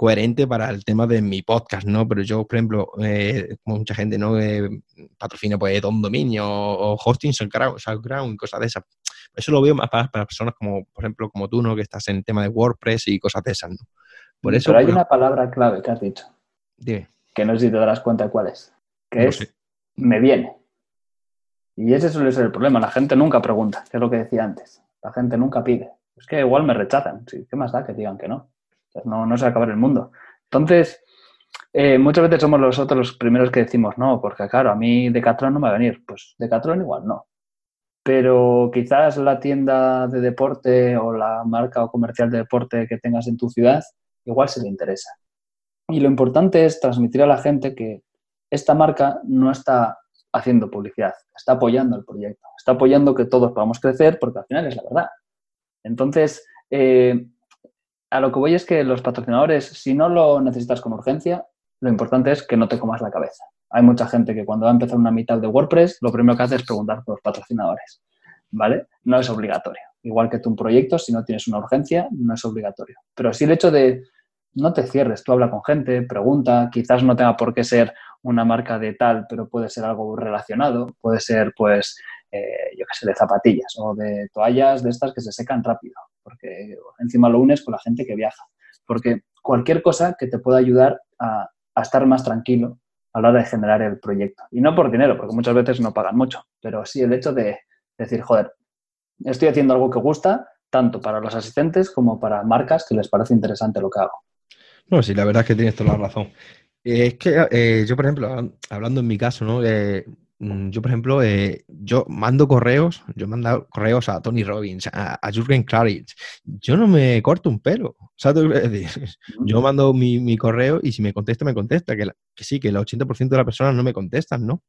coherente para el tema de mi podcast, ¿no? Pero yo, por ejemplo, eh, como mucha gente, ¿no? Eh, patrocina pues un dominio o, hosting, SoundCloud, cosas de esas. Eso lo veo más para, personas como, por ejemplo, como tú, ¿no? Que estás en el tema de WordPress y cosas de esas, ¿no? Por eso, Pero hay una palabra clave que has dicho. Que no sé si te darás cuenta de cuál es. Que es me viene. Y ese suele ser el problema. La gente nunca pregunta, que es lo que decía antes. La gente nunca pide. Es que igual me rechazan. ¿Sí? ¿Qué más da que digan que no? No, no se va a acabar el mundo. Entonces, eh, muchas veces somos nosotros los primeros que decimos no, porque claro, a mí Decathlon no me va a venir. Pues Decathlon igual no. Pero quizás la tienda de deporte o la marca o comercial de deporte que tengas en tu ciudad, igual se le interesa. Y lo importante es transmitir a la gente que esta marca no está haciendo publicidad, está apoyando el proyecto, está apoyando que todos podamos crecer porque al final es la verdad. Entonces, eh, a lo que voy es que los patrocinadores, si no lo necesitas con urgencia, lo importante es que no te comas la cabeza. Hay mucha gente que cuando va a empezar una mitad de WordPress, lo primero que hace es preguntar por los patrocinadores. ¿Vale? No es obligatorio. Igual que tú un proyecto, si no tienes una urgencia, no es obligatorio. Pero sí el hecho de no te cierres, tú habla con gente, pregunta, quizás no tenga por qué ser una marca de tal, pero puede ser algo relacionado, puede ser pues, eh, yo qué sé, de zapatillas o de toallas de estas que se secan rápido porque encima lo unes con la gente que viaja. Porque cualquier cosa que te pueda ayudar a, estar más tranquilo a la hora de generar el proyecto. Y no por dinero, porque muchas veces no pagan mucho, pero sí el hecho de decir, joder, estoy haciendo algo que gusta, tanto para los asistentes como para marcas que les parece interesante lo que hago. No, sí, la verdad es que tienes toda la razón. Es que eh, yo, por ejemplo, hablando en mi caso, ¿no? Eh, yo, por ejemplo, eh, yo mando correos, yo mando correos a Tony Robbins, a, a Jürgen Klaritz. Yo no me corto un pelo. Yo mando mi, correo y si me contesta, me contesta. Que, que sí, que el 80% de las personas no me contestan, ¿no?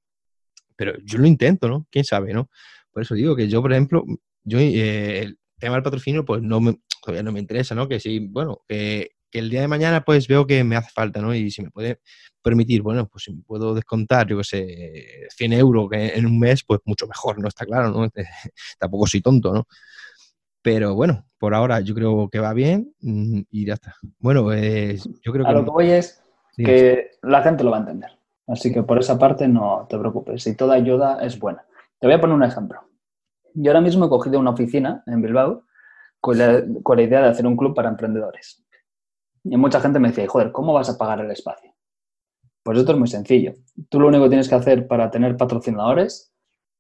Pero yo lo intento, ¿no? ¿Quién sabe, no? Por eso digo que yo, por ejemplo, yo eh, el tema del patrocinio, pues no me, todavía no me interesa, ¿no? Que sí, bueno, que, que el día de mañana pues veo que me hace falta, ¿no? Y si me puede permitir, bueno, pues si me puedo descontar, yo qué sé, 100 euros en un mes, pues mucho mejor, ¿no? Está claro, ¿no? Tampoco soy tonto, ¿no? Pero bueno, por ahora yo creo que va bien mm, y ya está. Bueno, eh, yo creo que... A lo que voy es que la gente lo va a entender. Así que por esa parte no te preocupes. Y toda ayuda es buena. Te voy a poner un ejemplo. Yo ahora mismo he cogido una oficina en Bilbao con la, con la idea de hacer un club para emprendedores. Y mucha gente me decía, joder, ¿cómo vas a pagar el espacio? Pues esto es muy sencillo. Tú lo único que tienes que hacer para tener patrocinadores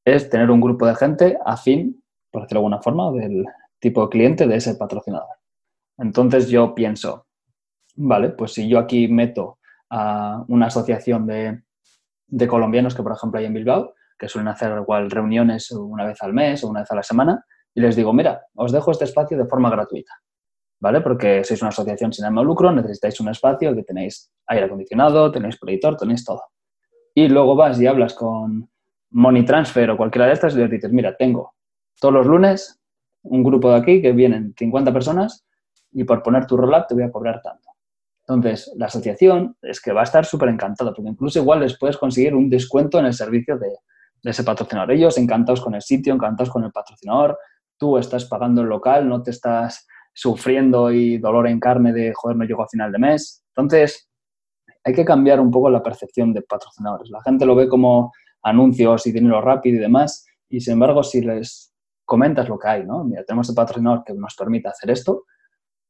es tener un grupo de gente afín, por decirlo de alguna forma, del tipo de cliente de ese patrocinador. Entonces yo pienso, vale, pues si yo aquí meto a una asociación de, de colombianos que, por ejemplo, hay en Bilbao, que suelen hacer igual reuniones una vez al mes o una vez a la semana, y les digo, mira, os dejo este espacio de forma gratuita. ¿Vale? Porque sois una asociación sin ánimo lucro, necesitáis un espacio que tenéis aire acondicionado, tenéis proyector, tenéis todo. Y luego vas y hablas con Money Transfer o cualquiera de estas y les dices, mira, tengo todos los lunes un grupo de aquí que vienen 50 personas y por poner tu roll-up te voy a cobrar tanto. Entonces, la asociación es que va a estar súper encantada, porque incluso igual les puedes conseguir un descuento en el servicio de, de, ese patrocinador. Ellos encantados con el sitio, encantados con el patrocinador, tú estás pagando el local, no te estás sufriendo y dolor en carne de, joder, no llego a final de mes. Entonces, hay que cambiar un poco la percepción de patrocinadores. La gente lo ve como anuncios y dinero rápido y demás, y sin embargo, si les comentas lo que hay, ¿no? Mira, tenemos el patrocinador que nos permite hacer esto,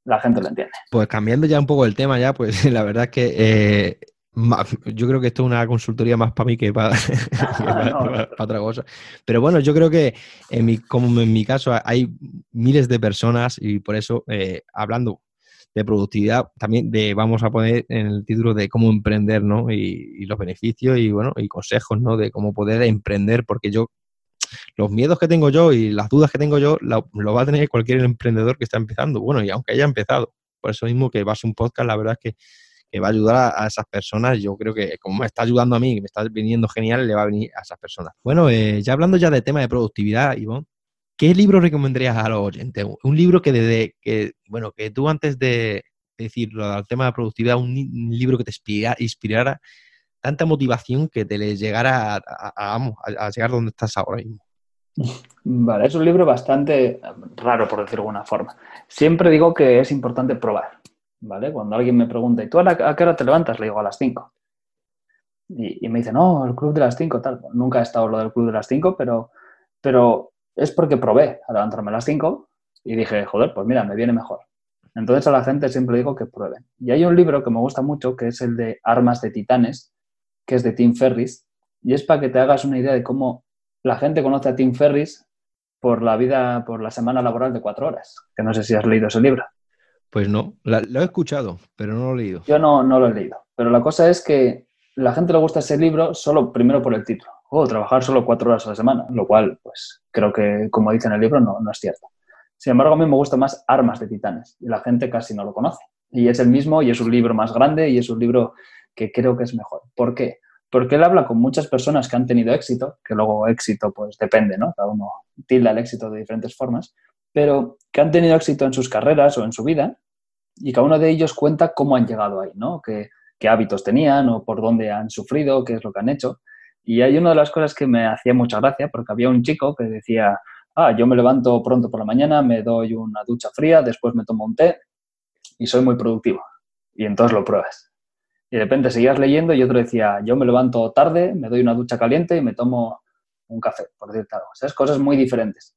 la gente lo entiende. Pues cambiando ya un poco el tema ya, pues la verdad que eh, yo creo que esto es una consultoría más para mí que para, otra cosa. Pero bueno, yo creo que en mi, como en mi caso hay miles de personas y por eso eh, hablando de productividad, también de vamos a poner en el título de cómo emprender, ¿no? Y, los beneficios y bueno, y consejos, ¿no? De cómo poder emprender, porque yo los miedos que tengo yo y las dudas que tengo yo lo, va a tener cualquier emprendedor que está empezando. Bueno, y aunque haya empezado, por eso mismo que va a ser un podcast, la verdad es que, va a ayudar a, esas personas. Yo creo que como me está ayudando a mí, que me está viniendo genial, le va a venir a esas personas. Bueno, eh, ya hablando ya de tema de productividad, Ivonne, ¿qué libro recomendarías a los oyentes? Un libro que desde que, bueno, que tú antes de decirlo al tema de productividad, un, libro que te inspirara tanta motivación que te le llegara a, a, llegar donde estás ahora mismo. Vale, es un libro bastante raro, por decirlo de alguna forma. Siempre digo que es importante probar, ¿vale? Cuando alguien me pregunta, ¿y tú a, qué hora te levantas? Le digo a las 5. Y, me dice, no, el club de las 5, tal. Nunca he estado lo del club de las 5, pero, pero es porque probé a levantarme a las 5 y dije, joder, pues mira, me viene mejor. Entonces a la gente siempre digo que prueben. Y hay un libro que me gusta mucho, que es el de Armas de Titanes, que es de Tim Ferris, y es para que te hagas una idea de cómo la gente conoce a Tim Ferris por la vida, por la semana laboral de cuatro horas, que no sé si has leído ese libro. Pues no, lo he escuchado, pero no lo he leído. Yo no, no lo he leído, pero la cosa es que la gente le gusta ese libro solo primero por el título, o trabajar solo cuatro horas a la semana, lo cual, pues creo que, como dice en el libro, no, no es cierto. Sin embargo, a mí me gusta más Armas de Titanes y la gente casi no lo conoce. Y es el mismo y es un libro más grande y es un libro que creo que es mejor. ¿Por qué? Porque él habla con muchas personas que han tenido éxito, que luego éxito pues depende, ¿no? Cada uno tilda el éxito de diferentes formas, pero que han tenido éxito en sus carreras o en su vida y cada uno de ellos cuenta cómo han llegado ahí, ¿no? Qué, hábitos tenían o por dónde han sufrido, qué es lo que han hecho. Y hay una de las cosas que me hacía mucha gracia porque había un chico que decía, ah, yo me levanto pronto por la mañana, me doy una ducha fría, después me tomo un té y soy muy productivo. Y entonces lo pruebas. Y de repente seguías leyendo y otro decía, yo me levanto tarde, me doy una ducha caliente y me tomo un café, por decirte algo. O sea, es cosas muy diferentes.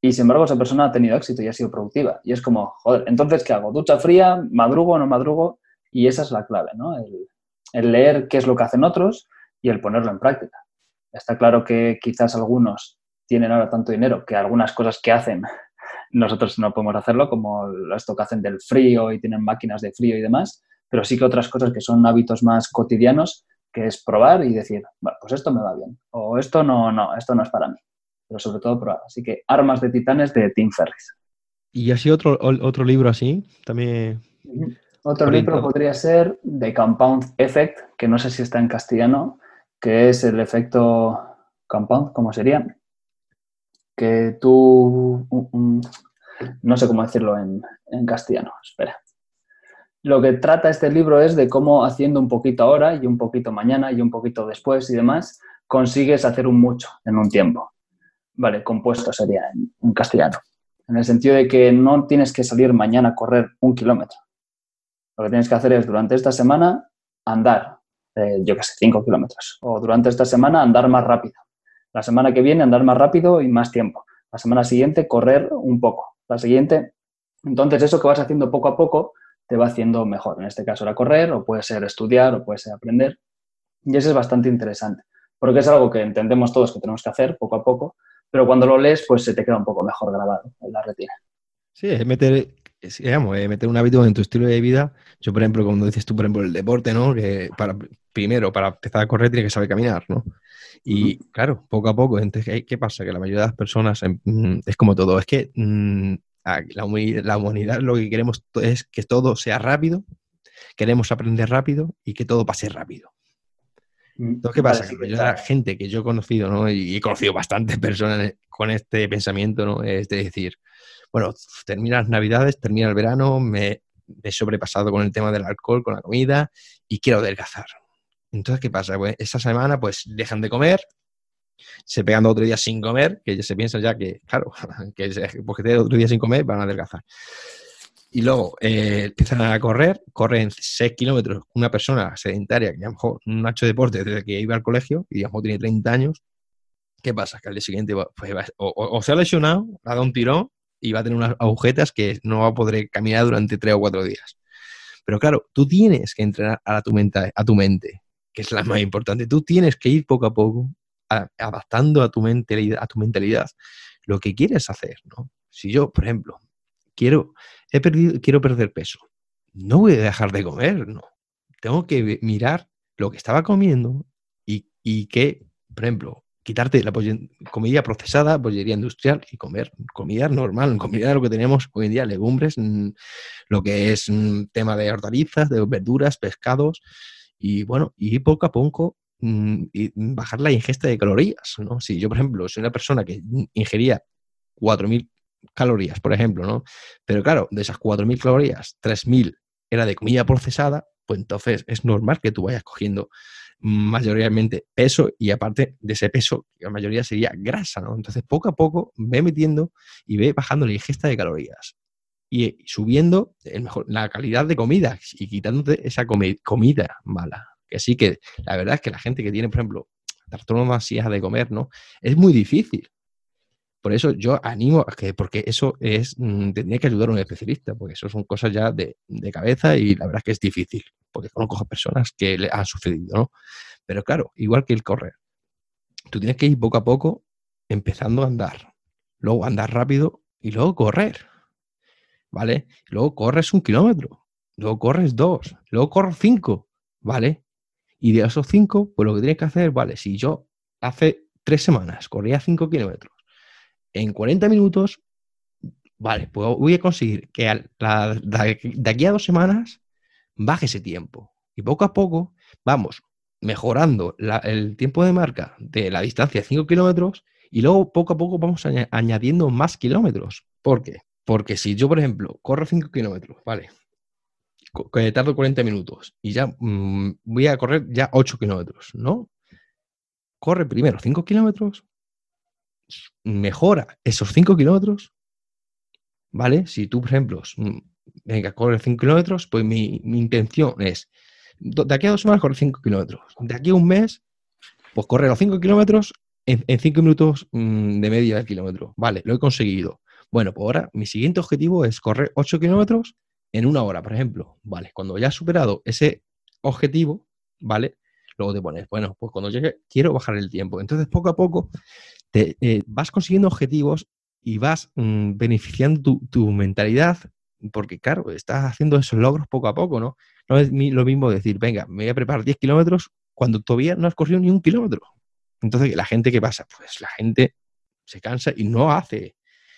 Y sin embargo, esa persona ha tenido éxito y ha sido productiva. Y es como, joder, entonces, ¿qué hago? ¿Ducha fría? ¿Madrugo o no madrugo? Y esa es la clave, ¿no? El, leer qué es lo que hacen otros y el ponerlo en práctica. Está claro que quizás algunos tienen ahora tanto dinero que algunas cosas que hacen nosotros no podemos hacerlo, como esto que hacen del frío y tienen máquinas de frío y demás, pero sí que otras cosas que son hábitos más cotidianos, que es probar y decir, bueno, pues esto me va bien, o esto no, no, esto no es para mí, pero sobre todo probar. Así que Armas de Titanes de Tim Ferris. ¿Y así otro, otro libro así? También... Otro libro podría ser The Compound Effect, que no sé si está en castellano, que es el efecto compound, ¿cómo sería? Que tú, no sé cómo decirlo en, en castellano, espera lo que trata este libro es de cómo haciendo un poquito ahora y un poquito mañana y un poquito después y demás, consigues hacer un mucho en un tiempo. Vale, compuesto sería en, castellano. En el sentido de que no tienes que salir mañana a correr un kilómetro. Lo que tienes que hacer es durante esta semana andar, eh, yo qué sé, cinco kilómetros. O durante esta semana andar más rápido. La semana que viene andar más rápido y más tiempo. La semana siguiente correr un poco. La siguiente. Entonces eso que vas haciendo poco a poco te va haciendo mejor. En este caso era correr, o puede ser estudiar, o puede ser aprender. Y eso es bastante interesante, porque es algo que entendemos todos que tenemos que hacer poco a poco, pero cuando lo lees, pues se te queda un poco mejor grabado en la retina. Sí, es meter, digamos, meter un hábito en tu estilo de vida. Yo, por ejemplo, cuando dices tú, por ejemplo, el deporte, ¿no? Que para, primero, para empezar a correr, tienes que saber caminar, ¿no? Y claro, poco a poco, entonces, ¿qué pasa? Que la mayoría de las personas, em, mm, es como todo, es que mm, la, humanidad lo que queremos es que todo sea rápido, queremos aprender rápido y que todo pase rápido. Mm, Entonces, ¿qué pasa? que la gente que yo he conocido, ¿no? Y he conocido bastantes personas con este pensamiento, ¿no? Es de decir, bueno, termina las navidades, termina el verano, me he sobrepasado con el tema del alcohol, con la comida y quiero adelgazar. Entonces, ¿qué pasa? Pues esa semana, pues dejan de comer, se pegan otro día sin comer, que se piensa ya que, claro, que porque tienen otro día sin comer van a adelgazar. Y luego eh, empiezan a correr, corren 6 kilómetros. Una persona sedentaria que a lo mejor no ha hecho deporte desde que iba al colegio y a lo mejor tiene 30 años, ¿qué pasa? Que al día siguiente pues, o, se ha lesionado, ha dado un tirón y va a tener unas agujetas que no va a poder caminar durante tres o cuatro días. Pero claro, tú tienes que entrenar a, tu, mente, a tu mente, que es la más importante. Tú tienes que ir poco a poco adaptando a tu, mentalidad, a tu mentalidad lo que quieres hacer, ¿no? Si yo, por ejemplo, quiero, he perdido, quiero perder peso, no voy a dejar de comer, no. Tengo que mirar lo que estaba comiendo y, y que, por ejemplo, quitarte la comida procesada, bollería industrial y comer comida normal, comida lo que tenemos hoy en día, legumbres, lo que es un tema de hortalizas, de verduras, pescados y bueno, y poco a poco bajar la ingesta de calorías, ¿no? Si yo, por ejemplo, soy una persona que ingería 4.000 calorías, por ejemplo, ¿no? Pero claro, de esas 4.000 calorías, 3.000 era de comida procesada, pues entonces es normal que tú vayas cogiendo mayoritariamente peso y aparte de ese peso, la mayoría sería grasa, ¿no? Entonces, poco a poco ve metiendo y ve bajando la ingesta de calorías y subiendo el mejor, la calidad de comida y quitándote esa comida mala. Que sí que la verdad es que la gente que tiene, por ejemplo, trastornos ansiedad de comer, ¿no? Es muy difícil. Por eso yo animo a que, porque eso es, mm, tendría que ayudar a un especialista, porque eso son cosas ya de, cabeza y la verdad es que es difícil porque conozco personas que le han sucedido, ¿no? Pero claro, igual que el correr, tú tienes que ir poco a poco empezando a andar, luego andar rápido y luego correr, ¿vale? Luego corres un kilómetro, luego corres dos, luego corres cinco, ¿vale? Y de esos cinco, pues lo que tienes que hacer, ¿vale? Si yo hace tres semanas corría cinco kilómetros en 40 minutos, vale, pues voy a conseguir que de aquí a dos semanas baje ese tiempo. Y poco a poco vamos mejorando el tiempo de marca de la distancia de 5 kilómetros y luego poco a poco vamos añadiendo más kilómetros. ¿Por qué? Porque si yo, por ejemplo, corro 5 kilómetros, ¿vale? Que tardo 40 minutos y ya mm, voy a correr ya 8 kilómetros, ¿no? Corre primero 5 kilómetros, mejora esos 5 kilómetros, ¿vale? Si tú, por ejemplo, venga, corre 5 kilómetros, pues mi, intención es, de aquí a dos semanas corre 5 kilómetros, de aquí a un mes, pues corre los 5 kilómetros en 5 minutos mm, de media del kilómetro. Vale, lo he conseguido. Bueno, pues ahora mi siguiente objetivo es correr 8 kilómetros en una hora, por ejemplo. Vale, cuando ya has superado ese objetivo, ¿vale? Luego te pones, bueno, pues cuando llegue, quiero bajar el tiempo. Entonces, poco a poco, eh, vas consiguiendo objetivos y vas mm, beneficiando tu, mentalidad porque claro, estás haciendo esos logros poco a poco, ¿no? No es lo mismo decir, venga, me voy a preparar 10 kilómetros cuando todavía no has corrido ni un kilómetro. Entonces, ¿la gente qué pasa? Pues la gente se cansa y no hace.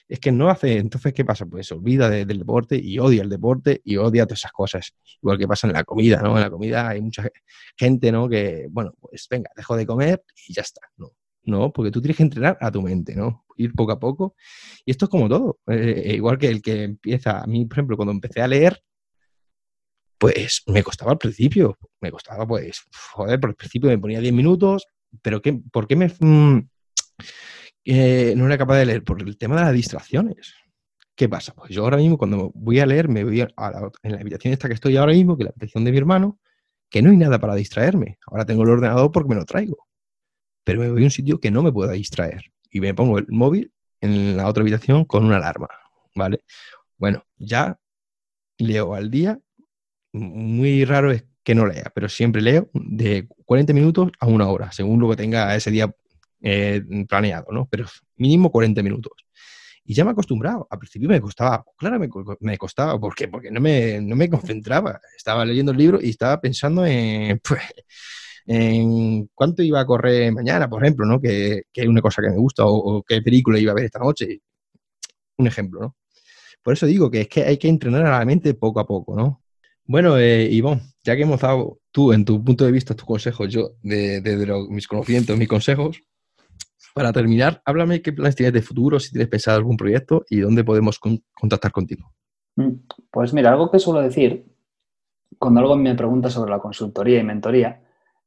Es que no hace. Entonces, ¿qué pasa? Pues se olvida del deporte y odia el deporte y odia todas esas cosas. Igual que pasa en la comida, ¿no? En la comida hay mucha gente, ¿no? Que, bueno, pues venga, dejo de comer y ya está, ¿no? No, porque tú tienes que entrenar a tu mente, ¿no? Ir poco a poco. Y esto es como todo. Eh, eh, igual que el que empieza, a mí, por ejemplo, cuando empecé a leer, pues me costaba al principio. Me costaba, pues, joder, por el principio me ponía 10 minutos, pero ¿qué, ¿por qué me... Mm, eh, no era capaz de leer? Por el tema de las distracciones. ¿Qué pasa? Pues yo ahora mismo cuando voy a leer, me voy a en la habitación esta que estoy ahora mismo, que es la habitación de mi hermano, que no hay nada para distraerme. Ahora tengo el ordenador porque me lo traigo pero me voy a un sitio que no me pueda distraer y me pongo el móvil en la otra habitación con una alarma, ¿vale? Bueno, ya leo al día, muy raro es que no lea, pero siempre leo de 40 minutos a una hora, según lo que tenga ese día eh, planeado, ¿no? Pero mínimo 40 minutos. Y ya me he acostumbrado. Al principio me costaba, claro, me, costaba. ¿Por qué? Porque no me, no me concentraba. Estaba leyendo el libro y estaba pensando en, pues, en cuánto iba a correr mañana, por ejemplo, ¿no? Que, es una cosa que me gusta, o, qué película iba a ver esta noche. Un ejemplo, ¿no? Por eso digo que es que hay que entrenar a la mente poco a poco, ¿no? Bueno, eh, Ivonne, ya que hemos dado tú, en tu punto de vista, tus consejos, yo, de, mis conocimientos, mis consejos, para terminar, háblame qué planes tienes de futuro, si tienes pensado algún proyecto y dónde podemos contactar contigo. Mm, pues mira, algo que suelo decir cuando algo me pregunta sobre la consultoría y mentoría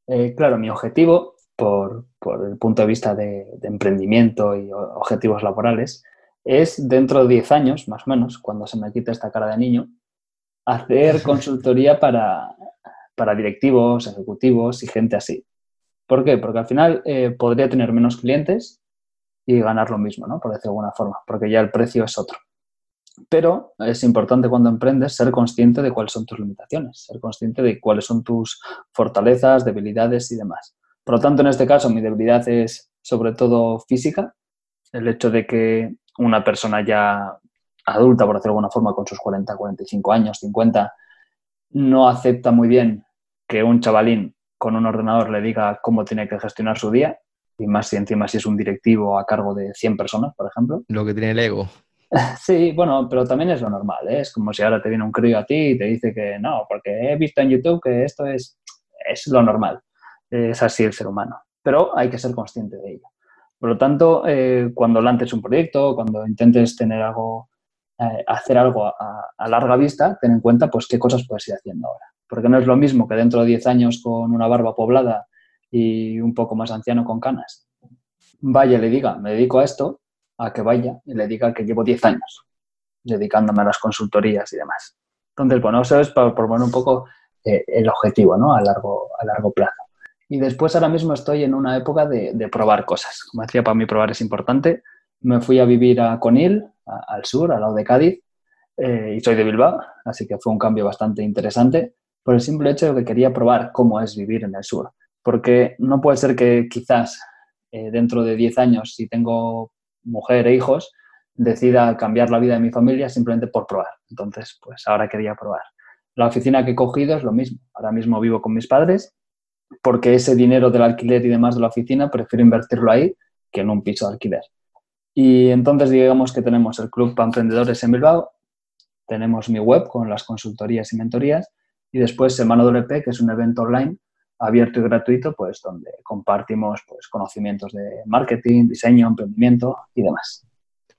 eh, claro, mi objetivo, por, el punto de vista de, emprendimiento y objetivos laborales, es dentro de 10 años, más o menos, cuando se me quite esta cara de niño, hacer consultoría para, directivos, ejecutivos y gente así. ¿Por qué? Porque al final eh, podría tener menos clientes, y ganar lo mismo, ¿no? Por decirlo de alguna forma, porque ya el precio es otro. Pero es importante cuando emprendes ser consciente de cuáles son tus limitaciones, ser consciente de cuáles son tus fortalezas, debilidades y demás. Por lo tanto, en este caso, mi debilidad es sobre todo física, el hecho de que una persona ya adulta, por decirlo de alguna forma, con sus 40, 45 años, 50, no acepta muy bien que un chavalín con un ordenador le diga cómo tiene que gestionar su día, y más si encima si es un directivo a cargo de 100 personas, por ejemplo. Lo que tiene el ego. Sí, bueno, pero también es lo normal, ¿eh? es como si ahora te viene un crío a ti y te dice que no, porque he visto en YouTube que esto es, es lo normal, es así el ser humano, pero hay que ser consciente de ello. Por lo tanto, eh, cuando lances un proyecto, cuando intentes tener algo, eh, hacer algo a, larga vista, ten en cuenta pues qué cosas puedes ir haciendo ahora. Porque no es lo mismo que dentro de 10 años con una barba poblada y un poco más anciano con canas, vaya le diga, me dedico a esto, a que vaya y le diga que llevo 10 años dedicándome a las consultorías y demás. Entonces, bueno, eso es para, poner un poco eh, el objetivo ¿no? a, largo, a largo plazo. Y después ahora mismo estoy en una época de, probar cosas. Como decía, para mí probar es importante. Me fui a vivir a Conil, al sur, al lado de Cádiz, eh, y soy de Bilbao, así que fue un cambio bastante interesante por el simple hecho de que quería probar cómo es vivir en el sur. Porque no puede ser que quizás eh, dentro de 10 años, si tengo mujer e hijos, decida cambiar la vida de mi familia simplemente por probar. Entonces, pues ahora quería probar. La oficina que he cogido es lo mismo. Ahora mismo vivo con mis padres porque ese dinero del alquiler y demás de la oficina prefiero invertirlo ahí que en un piso de alquiler. Y entonces digamos que tenemos el Club para Emprendedores en Bilbao, tenemos mi web con las consultorías y mentorías y después Semana WP, que es un evento online abierto y gratuito, pues donde compartimos pues, conocimientos de marketing, diseño, emprendimiento y demás.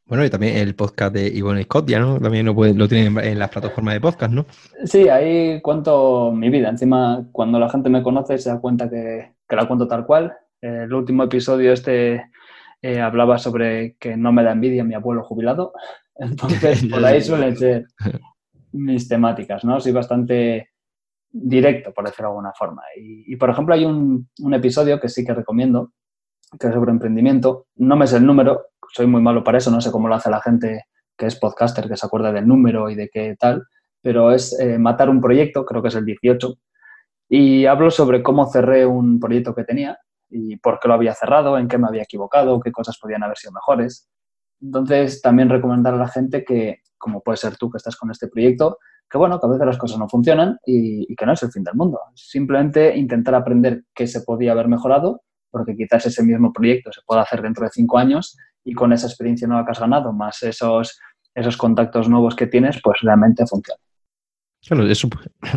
Bueno, y también el podcast de Ivonne Scott, ya, ¿no? También lo, puede, lo tienen en las plataformas de podcast, ¿no? Sí, ahí cuento mi vida. Encima, cuando la gente me conoce, se da cuenta que, la cuento tal cual. El último episodio este eh, hablaba sobre que no me da envidia mi abuelo jubilado. Entonces, por ahí suelen ser mis temáticas, ¿no? Soy bastante directo, por decirlo de alguna forma. Y, por ejemplo, hay un, episodio que sí que recomiendo, que es sobre emprendimiento. No me sé el número, soy muy malo para eso, no sé cómo lo hace la gente que es podcaster, que se acuerda del número y de qué tal, pero es eh, matar un proyecto, creo que es el 18, y hablo sobre cómo cerré un proyecto que tenía y por qué lo había cerrado, en qué me había equivocado, qué cosas podían haber sido mejores. Entonces, también recomendar a la gente que, como puede ser tú que estás con este proyecto, que bueno, que a veces las cosas no funcionan y, que no es el fin del mundo. Simplemente intentar aprender qué se podía haber mejorado, porque quizás ese mismo proyecto se pueda hacer dentro de cinco años y con esa experiencia nueva que has ganado, más esos, esos contactos nuevos que tienes, pues realmente funciona. Claro, eso,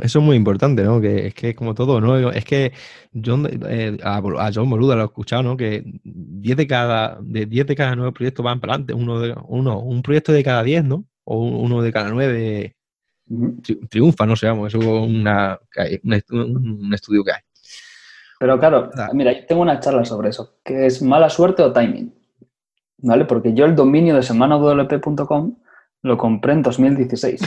eso es muy importante, ¿no? Que es que como todo, ¿no? Es que John, eh, a, John Boluda lo he escuchado, ¿no? Que 10 de cada, de 10 de cada 9 proyectos van para adelante, uno, de, uno un proyecto de cada 10, ¿no? O uno de cada 9 triunfa, no sé, vamos, eso es una, un, un estudio que hay. Pero claro, mira, tengo una charla sobre eso, que es mala suerte o timing. ¿vale? Porque yo el dominio de semanawp.com lo compré en 2016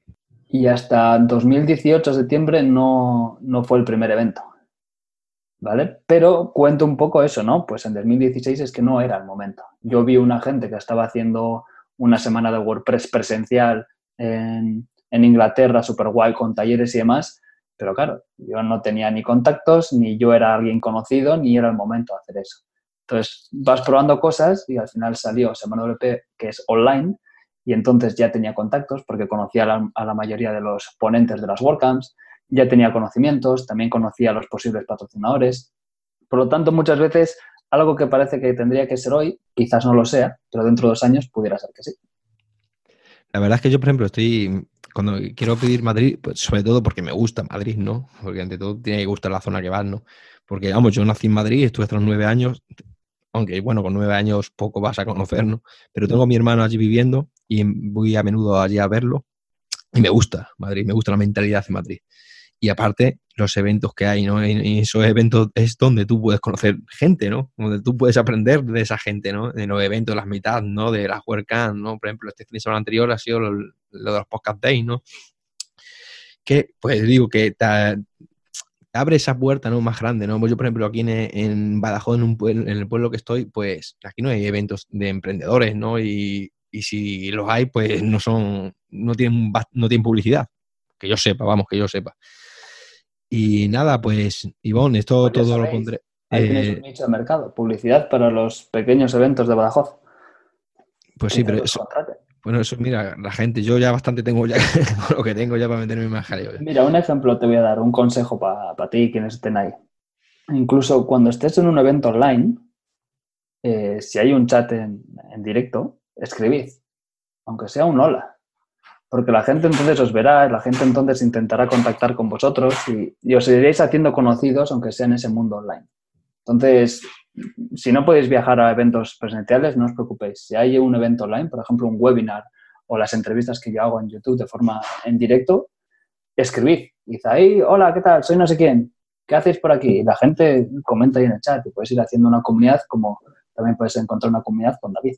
y hasta 2018, septiembre, no, no fue el primer evento, ¿vale? Pero cuento un poco eso, ¿no? Pues en 2016 es que no era el momento. Yo vi una gente que estaba haciendo una semana de WordPress presencial en, en Inglaterra, super guay, con talleres y demás, pero claro, yo no tenía ni contactos, ni yo era alguien conocido, ni era el momento de hacer eso. Entonces vas probando cosas y al final salió Semana WP, que es online, y entonces ya tenía contactos porque conocía a la, mayoría de los ponentes de las WordCamps, ya tenía conocimientos, también conocía a los posibles patrocinadores. Por lo tanto, muchas veces algo que parece que tendría que ser hoy, quizás no lo sea, pero dentro de dos años pudiera ser que sí. La verdad es que yo, por ejemplo, estoy cuando quiero pedir Madrid, pues sobre todo porque me gusta Madrid, ¿no? Porque ante todo tiene que gustar la zona que vas, ¿no? Porque, vamos, yo nací en Madrid, estuve hasta los nueve años, aunque bueno, con nueve años poco vas a conocer, ¿no? Pero tengo a mi hermano allí viviendo y voy a menudo allí a verlo y me gusta Madrid, me gusta la mentalidad de Madrid. Y aparte, los eventos que hay, ¿no? Y esos eventos es donde tú puedes conocer gente, ¿no? Donde tú puedes aprender de esa gente, ¿no? De los eventos, las mitad, ¿no? De las WordCamp, ¿no? Por ejemplo, este fin de semana anterior ha sido lo, de los podcast days, ¿no? Que, pues digo que abre esa puerta ¿no? más grande, ¿no? Pues yo, por ejemplo, aquí en, Badajoz, en, un en el pueblo que estoy, pues aquí no hay eventos de emprendedores, ¿no? Y, si los hay, pues no son, no tienen, no tienen publicidad. Que yo sepa, vamos, que yo sepa. Y nada, pues, Ivonne, esto pues todo lo pondré. Ahí tienes un eh, nicho de mercado, publicidad para los pequeños eventos de Badajoz. Pues sí, pero eso, bueno, eso, mira, la gente, yo ya bastante tengo ya lo que tengo ya para meterme más jaleo. Mira, un ejemplo te voy a dar, un consejo para ti y quienes estén ahí. Incluso cuando estés en un evento online, eh, si hay un chat en, directo, escribid, aunque sea un hola. Porque la gente entonces os verá, la gente entonces intentará contactar con vosotros y, os iréis haciendo conocidos, aunque sea en ese mundo online. Entonces, si no podéis viajar a eventos presenciales, no os preocupéis. Si hay un evento online, por ejemplo, un webinar o las entrevistas que yo hago en YouTube de forma en directo, escribid. Dice ahí, hola, ¿qué tal? Soy no sé quién. ¿Qué hacéis por aquí? Y la gente comenta ahí en el chat y puedes ir haciendo una comunidad como también puedes encontrar una comunidad con David.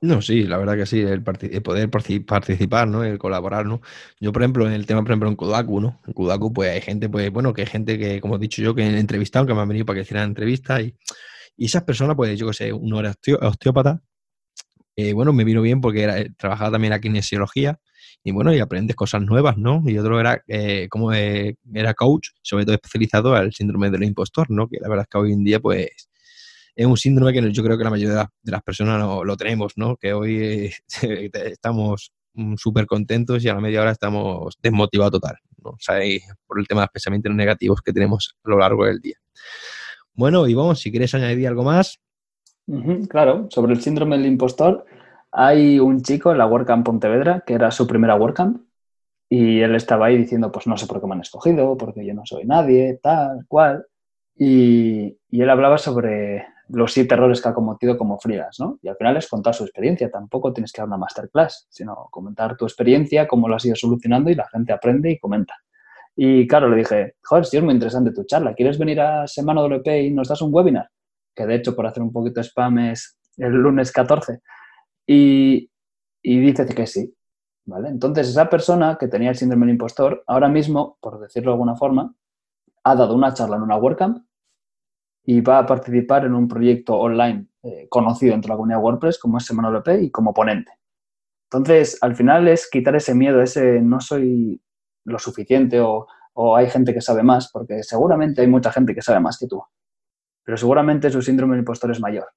No, sí, la verdad que sí, el, poder participar, ¿no? El colaborar, ¿no? Yo, por ejemplo, en el tema, por ejemplo, en Kudaku, ¿no? En Kudaku, pues hay gente, pues, bueno, que hay gente que, como he dicho yo, que he entrevistado, que me han venido para que hicieran entrevistas y, y esas personas, pues, yo que sé, uno era osteópata, eh, bueno, me vino bien porque era, trabajaba también la kinesiología y bueno, y aprendes cosas nuevas, ¿no? Y otro era eh, como eh, era coach, sobre todo especializado al síndrome del impostor, ¿no? Que la verdad es que hoy en día, pues, es un síndrome que yo creo que la mayoría de las personas lo, tenemos, ¿no? Que hoy estamos mm, súper contentos y a la media hora estamos desmotivados total, ¿no? O sea, por el tema de los pensamientos negativos que tenemos a lo largo del día. Bueno, Ivonne, si quieres añadir algo más. claro, sobre el síndrome del impostor, hay un chico en la WordCamp Pontevedra que era su primera WordCamp y él estaba ahí diciendo, pues no sé por qué me han escogido, porque yo no soy nadie, tal, cual. Y, y él hablaba sobre los siete errores que ha cometido como freelance, ¿no? Y al final es contar su experiencia, tampoco tienes que dar una masterclass, sino comentar tu experiencia, cómo lo has ido solucionando y la gente aprende y comenta. Y claro, le dije, joder, sí, es muy interesante tu charla, ¿quieres venir a Semana WP y nos das un webinar? Que de hecho, por hacer un poquito de spam, es el lunes 14. Y, y dice que sí, ¿vale? Entonces, esa persona que tenía el síndrome del impostor, ahora mismo, por decirlo de alguna forma, ha dado una charla en una WordCamp y va a participar en un proyecto online eh, conocido entre la comunidad WordPress como es Semana WP y como ponente. Entonces, al final es quitar ese miedo, ese no soy lo suficiente o, hay gente que sabe más, porque seguramente hay mucha gente que sabe más que tú, pero seguramente su síndrome del impostor es mayor.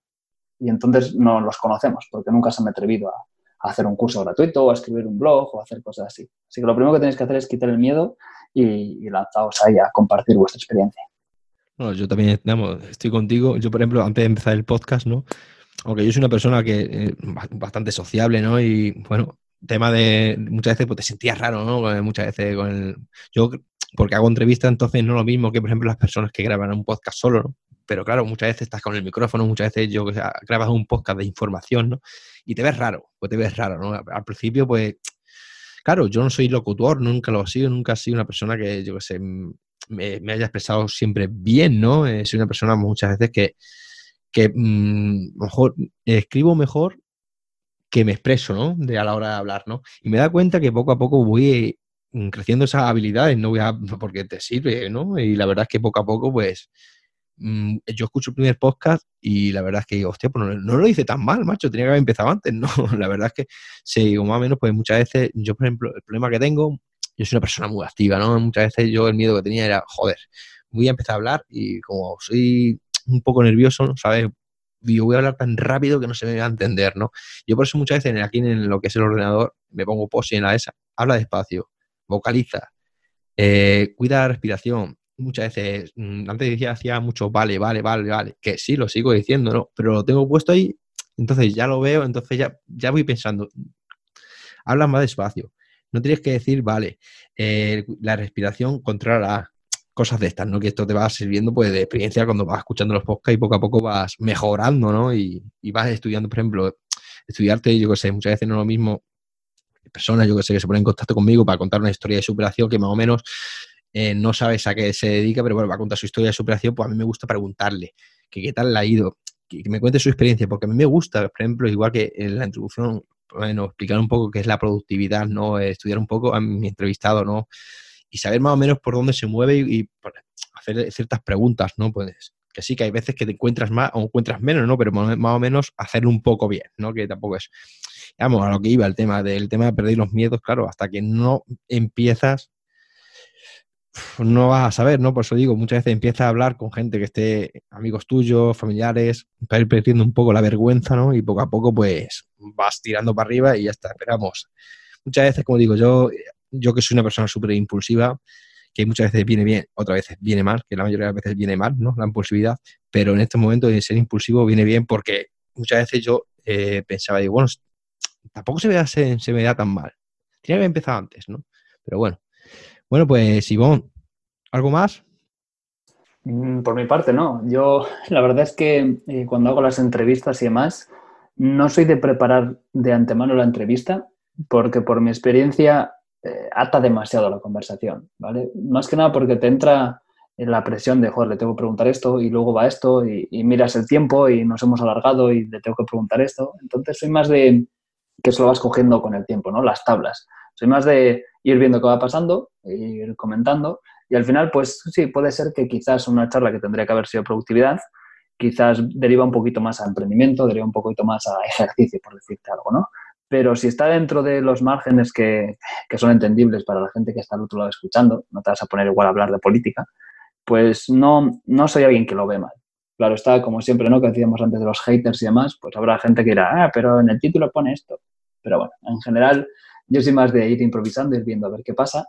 Y entonces no los conocemos, porque nunca se han atrevido a, hacer un curso gratuito o a escribir un blog o a hacer cosas así. Así que lo primero que tenéis que hacer es quitar el miedo y, y lanzaos ahí a compartir vuestra experiencia yo también estoy contigo. Yo, por ejemplo, antes de empezar el podcast, ¿no? Aunque yo soy una persona que eh, bastante sociable, ¿no? Y bueno, tema de muchas veces pues, te sentías raro, ¿no? Muchas veces con el. Yo, porque hago entrevistas, entonces no lo mismo que, por ejemplo, las personas que graban un podcast solo, ¿no? Pero claro, muchas veces estás con el micrófono, muchas veces yo grabas un podcast de información, ¿no? Y te ves raro, pues te ves raro, ¿no? Al principio, pues, claro, yo no soy locutor, nunca lo he sido, nunca he sido una persona que, yo qué sé, me, haya expresado siempre bien, ¿no? Eh, soy una persona muchas veces que, que mm, mejor escribo mejor que me expreso, ¿no? De a la hora de hablar, ¿no? Y me da cuenta que poco a poco voy mm, creciendo esas habilidades, no voy a, porque te sirve, ¿no? Y la verdad es que poco a poco, pues, mm, yo escucho el primer podcast y la verdad es que, hostia, pues no, lo hice tan mal, macho, tenía que haber empezado antes, ¿no? La verdad es que, sí, o más o menos, pues muchas veces, yo, por ejemplo, el problema que tengo yo soy una persona muy activa, ¿no? Muchas veces yo el miedo que tenía era, joder, voy a empezar a hablar y como soy un poco nervioso, ¿no? ¿sabes? Yo voy a hablar tan rápido que no se me va a entender, ¿no? Yo por eso muchas veces aquí en lo que es el ordenador me pongo posi en la ESA, habla despacio, vocaliza, eh, cuida la respiración. Muchas veces, mm, antes decía, hacía mucho vale, vale, vale, vale, que sí, lo sigo diciendo, ¿no? Pero lo tengo puesto ahí, entonces ya lo veo, entonces ya, ya voy pensando, habla más despacio. No tienes que decir, vale, eh, la respiración controla cosas de estas, ¿no? Que esto te va sirviendo pues de experiencia cuando vas escuchando los podcasts y poco a poco vas mejorando, ¿no? Y, vas estudiando, por ejemplo, estudiarte, yo qué sé, muchas veces no es lo mismo personas, yo que sé, que se ponen en contacto conmigo para contar una historia de superación que más o menos eh, no sabes a qué se dedica, pero bueno, va a contar su historia de superación, pues a mí me gusta preguntarle que qué tal le ha ido, que, que me cuente su experiencia, porque a mí me gusta, por ejemplo, igual que en la introducción bueno, explicar un poco qué es la productividad, ¿no? Estudiar un poco a mi entrevistado, ¿no? y saber más o menos por dónde se mueve y, hacer ciertas preguntas, ¿no? Pues que sí, que hay veces que te encuentras más o encuentras menos, ¿no? Pero más o menos hacerlo un poco bien, ¿no? Que tampoco es. Vamos, a lo que iba el tema del tema de perder los miedos, claro, hasta que no empiezas, no vas a saber, ¿no? Por eso digo, muchas veces empiezas a hablar con gente que esté, amigos tuyos, familiares, para ir perdiendo un poco la vergüenza, ¿no? Y poco a poco, pues, vas tirando para arriba y ya está, esperamos. Muchas veces, como digo, yo, yo que soy una persona súper impulsiva, que muchas veces viene bien, otras veces viene mal, que la mayoría de las veces viene mal, ¿no? La impulsividad, pero en estos momentos de ser impulsivo viene bien porque muchas veces yo eh, pensaba, digo, bueno, tampoco se me, se, se me da tan mal. Tiene que haber empezado antes, ¿no? Pero bueno. Bueno, pues Ivonne, ¿algo más? Mm, por mi parte, no. Yo, la verdad es que eh, cuando hago las entrevistas y demás, no soy de preparar de antemano la entrevista, porque por mi experiencia eh, ata demasiado la conversación, ¿vale? Más que nada porque te entra en la presión de, joder, le tengo que preguntar esto y luego va esto y, miras el tiempo y nos hemos alargado y le tengo que preguntar esto. Entonces soy más de que eso lo vas cogiendo con el tiempo, ¿no? Las tablas. Soy más de ir viendo qué va pasando, ir comentando y al final, pues sí, puede ser que quizás una charla que tendría que haber sido productividad, quizás deriva un poquito más a emprendimiento, deriva un poquito más a ejercicio, por decirte algo, ¿no? pero si está dentro de los márgenes que, son entendibles para la gente que está al otro lado escuchando, no te vas a poner igual a hablar de política, pues no, no soy alguien que lo ve mal. Claro está, como siempre, ¿no? Que decíamos antes de los haters y demás, pues habrá gente que dirá, ah, pero en el título pone esto. Pero bueno, en general, yo soy más de ir improvisando, ir viendo a ver qué pasa.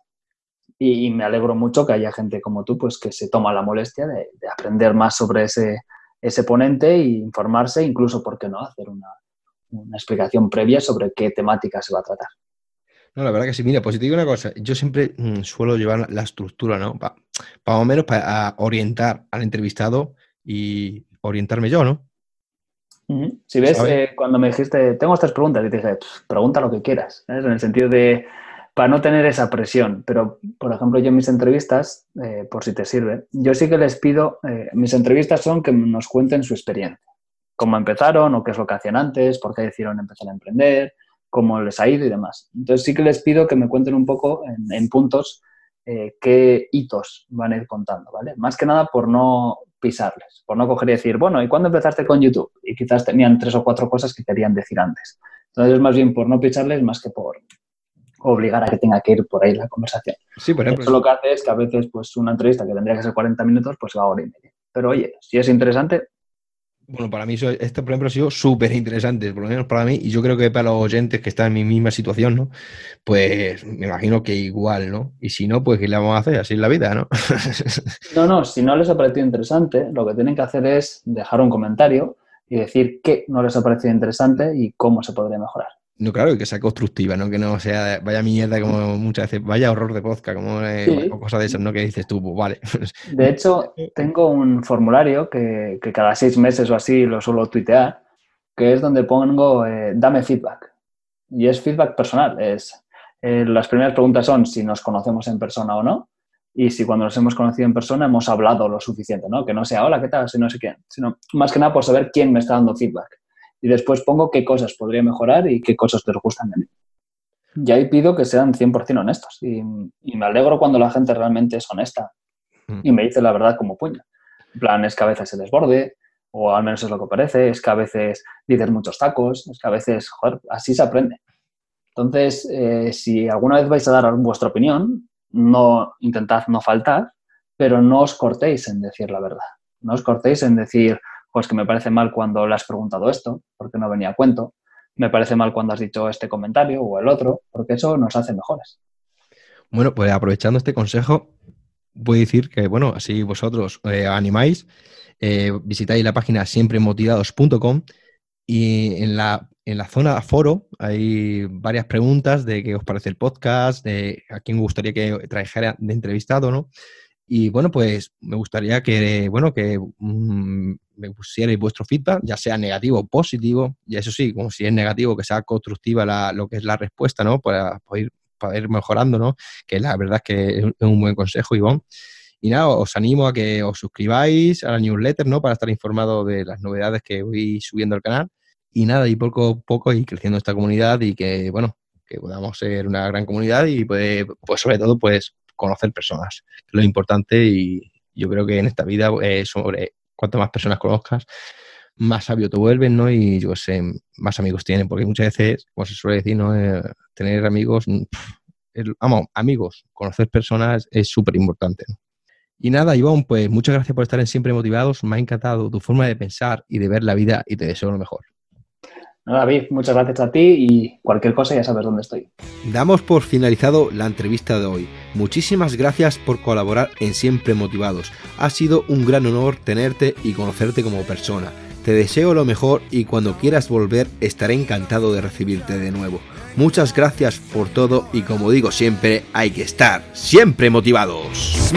Y, me alegro mucho que haya gente como tú, pues que se toma la molestia de, de aprender más sobre ese, ese ponente e informarse, incluso, ¿por qué no?, hacer una, una explicación previa sobre qué temática se va a tratar. No, la verdad que sí. Mira, pues te digo una cosa, yo siempre mm, suelo llevar la estructura, ¿no? Para o menos para orientar al entrevistado y orientarme yo, ¿no? Si ves, eh, cuando me dijiste, tengo estas preguntas, y te dije, pregunta lo que quieras, en el sentido de, para no tener esa presión. Pero, por ejemplo, yo en mis entrevistas, eh, por si te sirve, yo sí que les pido, eh, mis entrevistas son que nos cuenten su experiencia cómo empezaron o qué es lo que hacían antes, por qué decidieron empezar a emprender, cómo les ha ido y demás. Entonces sí que les pido que me cuenten un poco en, puntos eh, qué hitos van a ir contando, ¿vale? Más que nada por no pisarles, por no coger y decir, bueno, ¿y cuándo empezaste con YouTube? Y quizás tenían tres o cuatro cosas que querían decir antes. Entonces, más bien por no pisarles más que por obligar a que tenga que ir por ahí la conversación. Sí, por ejemplo. Eso lo que hace es que a veces, pues, una entrevista que tendría que ser 40 minutos, pues va a hora y media. Pero oye, si es interesante, bueno, para mí este, por ejemplo, ha sido súper interesante, por lo menos para mí, y yo creo que para los oyentes que están en mi misma situación, ¿no? Pues me imagino que igual, ¿no? Y si no, pues ¿qué le vamos a hacer? Así es la vida, ¿no? no, no, si no les ha parecido interesante, lo que tienen que hacer es dejar un comentario y decir qué no les ha parecido interesante y cómo se podría mejorar. No, claro, que sea constructiva, ¿no? Que no sea vaya mierda como muchas veces, vaya horror de podcast, como eh, cosas de esas, ¿no? Que dices tú, pues vale. De hecho, tengo un formulario que, cada seis meses o así lo suelo tuitear, que es donde pongo eh, dame feedback. Y es feedback personal. Es, eh, las primeras preguntas son si nos conocemos en persona o no, y si cuando nos hemos conocido en persona hemos hablado lo suficiente, ¿no? Que no sea hola, ¿qué tal? Si no sé quién, sino más que nada por saber quién me está dando feedback y después pongo qué cosas podría mejorar y qué cosas te gustan de mí. Y ahí pido que sean 100% honestos y, me alegro cuando la gente realmente es honesta mm. y me dice la verdad como puña. En plan, es que a veces se desborde, o al menos es lo que parece, es que a veces dices muchos tacos, es que a veces, joder, así se aprende. Entonces, eh, si alguna vez vais a dar vuestra opinión, no intentad no faltar, pero no os cortéis en decir la verdad. No os cortéis en decir, pues que me parece mal cuando le has preguntado esto, porque no venía a cuento, me parece mal cuando has dicho este comentario o el otro, porque eso nos hace mejores. Bueno, pues aprovechando este consejo, voy a decir que, bueno, así vosotros eh, animáis, eh, visitáis la página siempremotivados.com y en la, en la zona foro hay varias preguntas de qué os parece el podcast, de a quién gustaría que trajera de entrevistado, ¿no? Y bueno, pues me gustaría que, bueno, que mm, me pusierais vuestro feedback, ya sea negativo o positivo, y eso sí, como si es negativo, que sea constructiva la, lo que es la respuesta, ¿no? Para, poder ir, mejorando, ¿no? Que la verdad es que es un buen consejo, Ivonne. Y nada, os animo a que os suscribáis a la newsletter, ¿no? Para estar informado de las novedades que voy subiendo al canal. Y nada, y poco a poco ir creciendo esta comunidad y que, bueno, que podamos ser una gran comunidad y pues, pues sobre todo, pues conocer personas, lo importante y yo creo que en esta vida eh, sobre cuanto más personas conozcas, más sabio te vuelves, ¿no? Y yo sé, más amigos tienen, porque muchas veces, como se suele decir, ¿no? Eh, tener amigos, mm, vamos, amigos, conocer personas es súper importante. Y nada, Ivonne, pues muchas gracias por estar Siempre Motivados. Me ha encantado tu forma de pensar y de ver la vida y te deseo lo mejor. No, David, muchas gracias a ti y cualquier cosa ya sabes dónde estoy. Damos por finalizado la entrevista de hoy. Muchísimas gracias por colaborar en Siempre Motivados. Ha sido un gran honor tenerte y conocerte como persona. Te deseo lo mejor y cuando quieras volver estaré encantado de recibirte de nuevo. Muchas gracias por todo y como digo siempre, hay que estar siempre motivados.